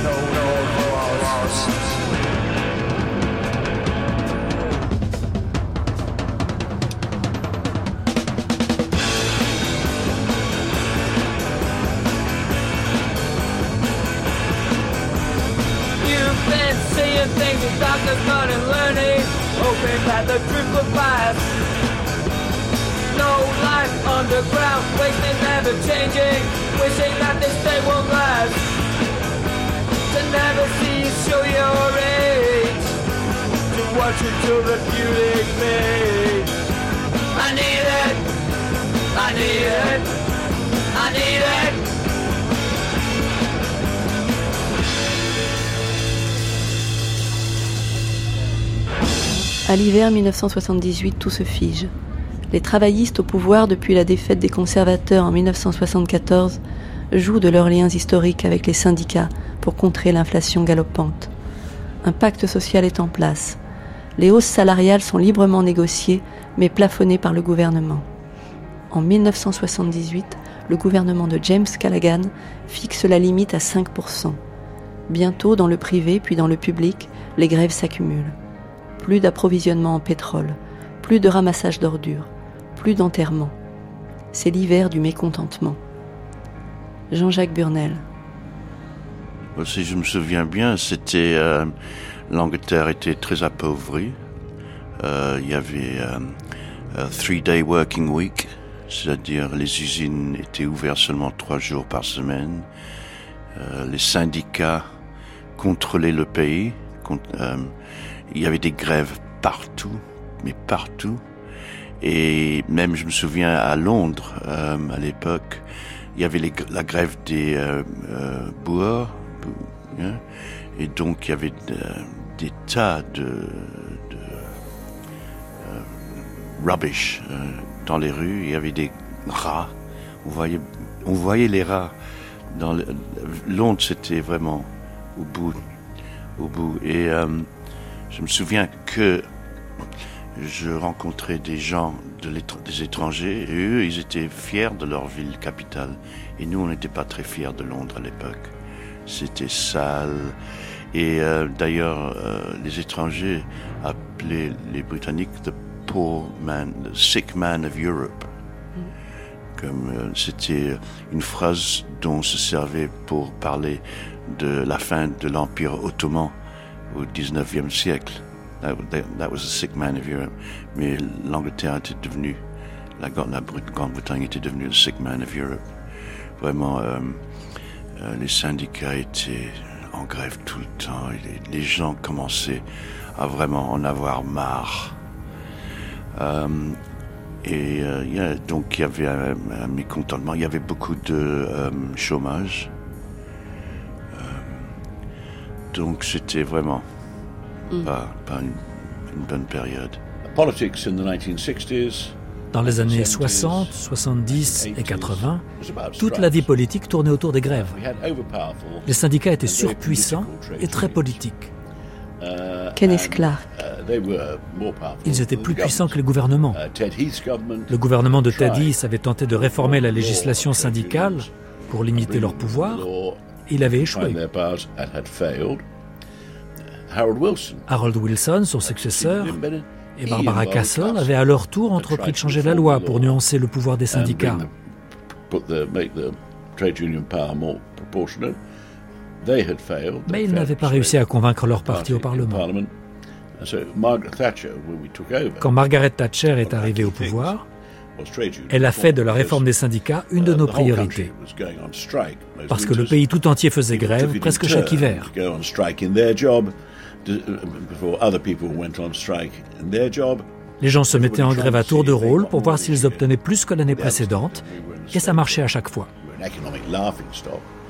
No, no, no, lost. things the doctors not in learning, hoping that the truth will pass. underground, wasting never changing, wishing that this day won't last. To never see you show your age, to watch you till the beauty fades. I need it, I need it, I need it. À l'hiver 1978, tout se fige. Les travaillistes au pouvoir depuis la défaite des conservateurs en 1974 jouent de leurs liens historiques avec les syndicats pour contrer l'inflation galopante. Un pacte social est en place. Les hausses salariales sont librement négociées, mais plafonnées par le gouvernement. En 1978, le gouvernement de James Callaghan fixe la limite à 5%. Bientôt, dans le privé puis dans le public, les grèves s'accumulent plus d'approvisionnement en pétrole, plus de ramassage d'ordures, plus d'enterrement. C'est l'hiver du mécontentement. Jean-Jacques Burnel. Si je me souviens bien, c'était euh, l'Angleterre était très appauvrie. Euh, il y avait euh, three-day working week, c'est-à-dire les usines étaient ouvertes seulement trois jours par semaine. les syndicats contrôlaient le pays. Il y avait des grèves partout, mais partout. Et même, je me souviens, à Londres, euh, à l'époque, il y avait la grève des euh, euh boueurs. Hein. et donc, il y avait des tas de, de euh, rubbish dans les rues. Il y avait des rats. On voyait, on voyait les rats. Dans Londres, c'était vraiment au bout. Au bout. Et je me souviens que je rencontrais des gens de des étrangers et eux, ils étaient fiers de leur ville capitale. Et nous, on n'était pas très fiers de Londres à l'époque. C'était sale. Et euh, d'ailleurs, euh, les étrangers appelaient les Britanniques the poor man, the sick man of Europe. Comme euh, c'était une phrase dont on se servait pour parler de la fin de l'Empire ottoman au 19e siècle. That, was a sick man of Europe. Mais l'Angleterre était devenue, la, Grande-Bretagne était devenue le sick man of Europe. Vraiment, euh, euh, les syndicats étaient en grève tout le temps. Les, gens commençaient à vraiment en avoir marre. Euh, et donc il y avait un, mécontentement, il y avait beaucoup de chômage. Donc c'était vraiment mm. pas, pas une, une, bonne période. Politics in the 1960s. Dans les années 60, 70 et 80, toute la vie politique tournait autour des grèves. Les syndicats étaient surpuissants et très politiques. Uh, Kenneth Clark. Uh, Ils étaient plus puissants que les gouvernements. Uh, Le gouvernement de Ted Heath avait tenté de réformer la législation syndicale pour limiter leur pouvoir il avait échoué. Harold Wilson, son successeur, et Barbara Castle avaient à leur tour entrepris de changer la loi pour nuancer le pouvoir des syndicats. Mais ils n'avaient pas réussi à convaincre leur parti au Parlement. Quand Margaret Thatcher est arrivée au pouvoir, elle a fait de la réforme des syndicats une de nos priorités. Parce que le pays tout entier faisait grève presque chaque hiver. Les gens se mettaient en grève à tour de rôle pour voir s'ils obtenaient plus que l'année précédente, et ça marchait à chaque fois.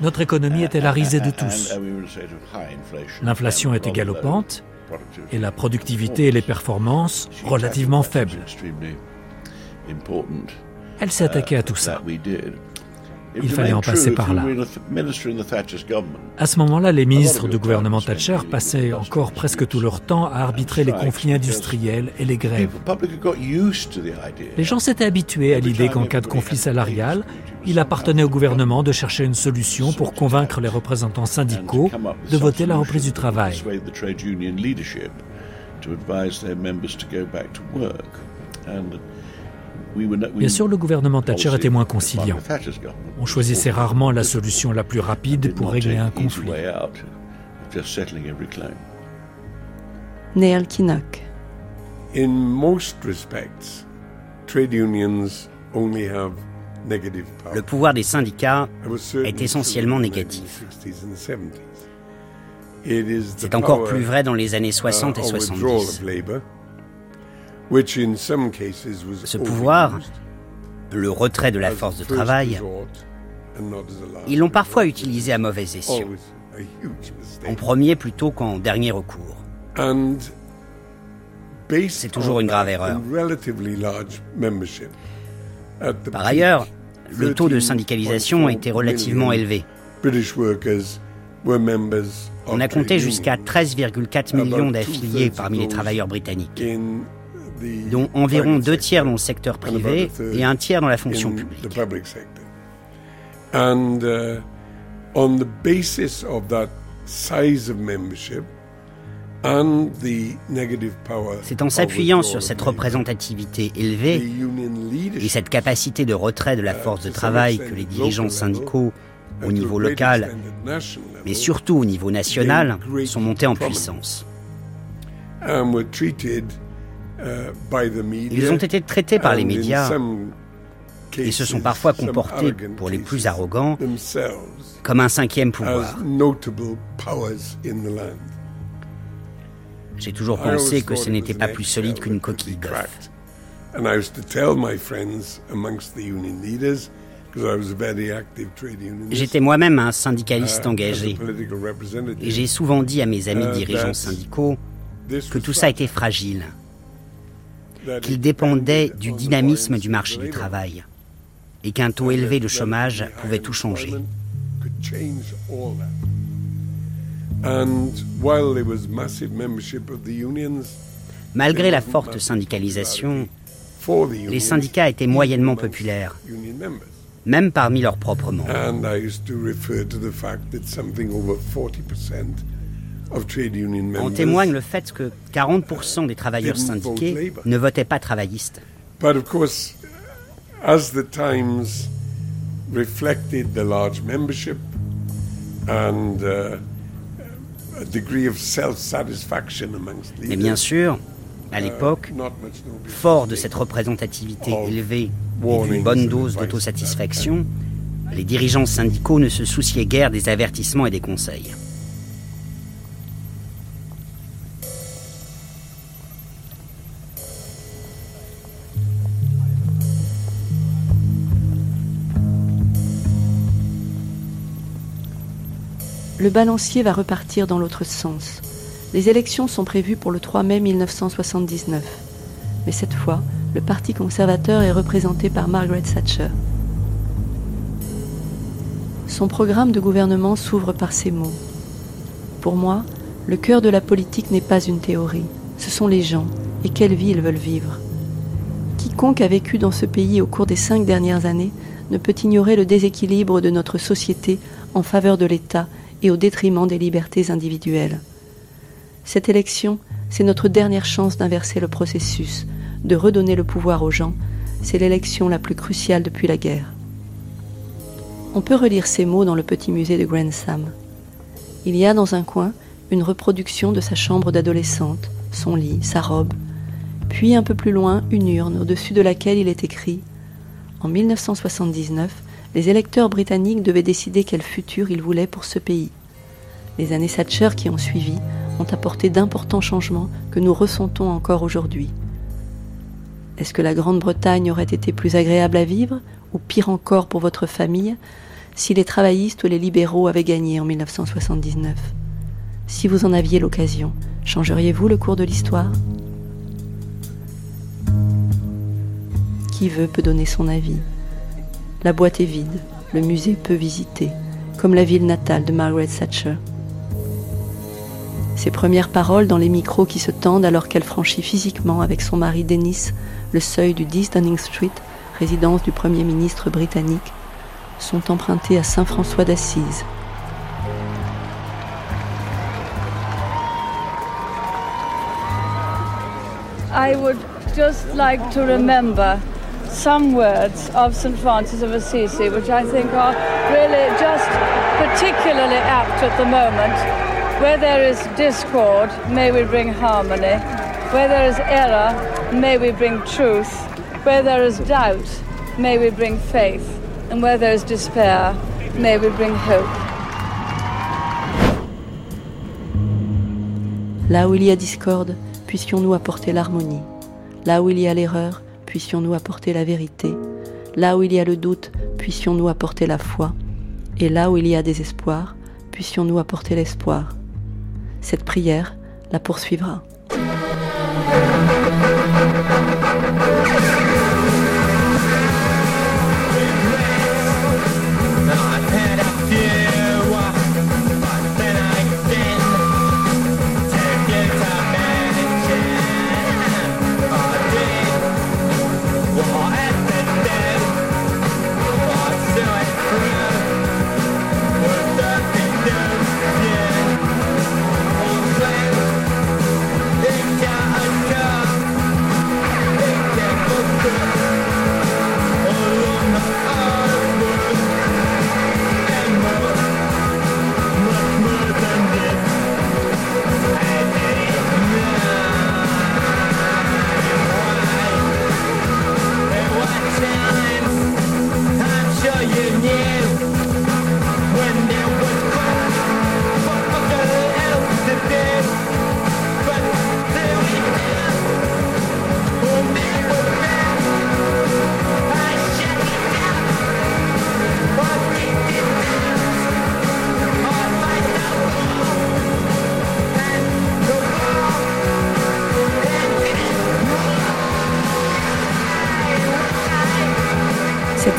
Notre économie était la risée de tous. L'inflation était galopante et la productivité et les performances relativement faibles. Elle s'est attaquée à tout ça. Il fallait en passer par là. À ce moment-là, les ministres du gouvernement Thatcher passaient encore presque tout leur temps à arbitrer les conflits industriels et les grèves. Les gens s'étaient habitués à l'idée qu'en cas de conflit salarial, il appartenait au gouvernement de chercher une solution pour convaincre les représentants syndicaux de voter la reprise du travail. Bien sûr, le gouvernement Thatcher était moins conciliant. On choisissait rarement la solution la plus rapide pour régler un conflit. Neil Kinnock. In most respects, trade unions Le pouvoir des syndicats est essentiellement négatif. C'est encore plus vrai dans les années 60 et 70. Ce pouvoir, le retrait de la force de travail, ils l'ont parfois utilisé à mauvais escient. En premier plutôt qu'en dernier recours. C'est toujours une grave erreur. Par ailleurs, le taux de syndicalisation était relativement élevé. On a compté jusqu'à 13,4 millions d'affiliés parmi les travailleurs britanniques, dont environ deux tiers dans le secteur privé et un tiers dans la fonction publique. C'est en s'appuyant sur cette représentativité élevée et cette capacité de retrait de la force de travail que les dirigeants syndicaux au niveau local, mais surtout au niveau national, sont montés en puissance. Ils ont été traités par les médias. et se sont parfois comportés, pour les plus arrogants, comme un cinquième pouvoir. J'ai toujours pensé que ce n'était pas plus solide qu'une coquille d'œuf. J'étais moi-même un syndicaliste uh, engagé. et j'ai souvent dit à mes amis uh, dirigeants syndicaux que tout ça était fragile, qu'il dépendait du dynamisme du marché du travail et qu'un taux élevé de chômage pouvait tout changer. Malgré la forte syndicalisation, les syndicats étaient moyennement populaires, même parmi leurs propres membres. En témoigne le fait que 40% des travailleurs syndiqués ne votaient pas travaillistes. as the Times reflected the large membership and mais bien sûr, à uh, l'époque, fort de cette représentativité élevée et d'une bonne dose d'autosatisfaction, les dirigeants syndicaux ne se souciaient guère des avertissements et des conseils. Le balancier va repartir dans l'autre sens. Les élections sont prévues pour le 3 mai 1979. Mais cette fois, le Parti conservateur est représenté par Margaret Thatcher. Son programme de gouvernement s'ouvre par ces mots. Pour moi, le cœur de la politique n'est pas une théorie, ce sont les gens et quelle vie ils veulent vivre. Quiconque a vécu dans ce pays au cours des cinq dernières années ne peut ignorer le déséquilibre de notre société en faveur de l'État et au détriment des libertés individuelles. Cette élection, c'est notre dernière chance d'inverser le processus, de redonner le pouvoir aux gens. C'est l'élection la plus cruciale depuis la guerre. On peut relire ces mots dans le petit musée de Grantham. Il y a dans un coin une reproduction de sa chambre d'adolescente, son lit, sa robe, puis un peu plus loin une urne au-dessus de laquelle il est écrit En 1979, les électeurs britanniques devaient décider quel futur ils voulaient pour ce pays. Les années Thatcher qui ont suivi ont apporté d'importants changements que nous ressentons encore aujourd'hui. Est-ce que la Grande-Bretagne aurait été plus agréable à vivre, ou pire encore pour votre famille, si les travaillistes ou les libéraux avaient gagné en 1979 Si vous en aviez l'occasion, changeriez-vous le cours de l'histoire? Qui veut peut donner son avis? La boîte est vide, le musée peu visité, comme la ville natale de Margaret Thatcher. Ses premières paroles dans les micros qui se tendent alors qu'elle franchit physiquement avec son mari Dennis le seuil du 10 Downing Street, résidence du Premier ministre britannique, sont empruntées à Saint François d'Assise. Some words of St. Francis of Assisi, which I think are really just particularly apt at the moment. Where there is discord, may we bring harmony. Where there is error, may we bring truth. Where there is doubt, may we bring faith. And where there is despair, may we bring hope. Là où il y a discorde, puissions-nous apporter l'harmonie. Là où il y a l'erreur, puissions-nous apporter la vérité. Là où il y a le doute, puissions-nous apporter la foi. Et là où il y a désespoir, puissions-nous apporter l'espoir. Cette prière la poursuivra.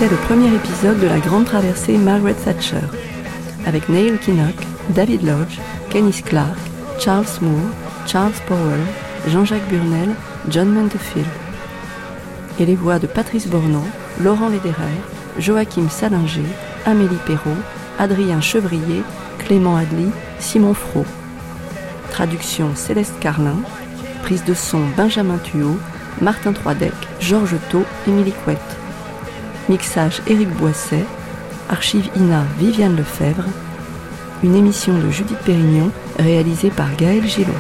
C'était le premier épisode de la grande traversée Margaret Thatcher, avec Neil Kinnock, David Lodge, Kenneth Clark, Charles Moore, Charles Powell, Jean-Jacques Burnel, John Mantefield. Et les voix de Patrice Bornand, Laurent Lederer, Joachim Salinger, Amélie Perrault, Adrien Chevrier, Clément Adly, Simon Fro. Traduction Céleste Carlin, prise de son Benjamin Thuot, Martin Troidec, Georges Thau, Émilie Couette. Mixage Éric Boisset. Archive INA Viviane Lefebvre. Une émission de Judith Pérignon réalisée par Gaël Gillot.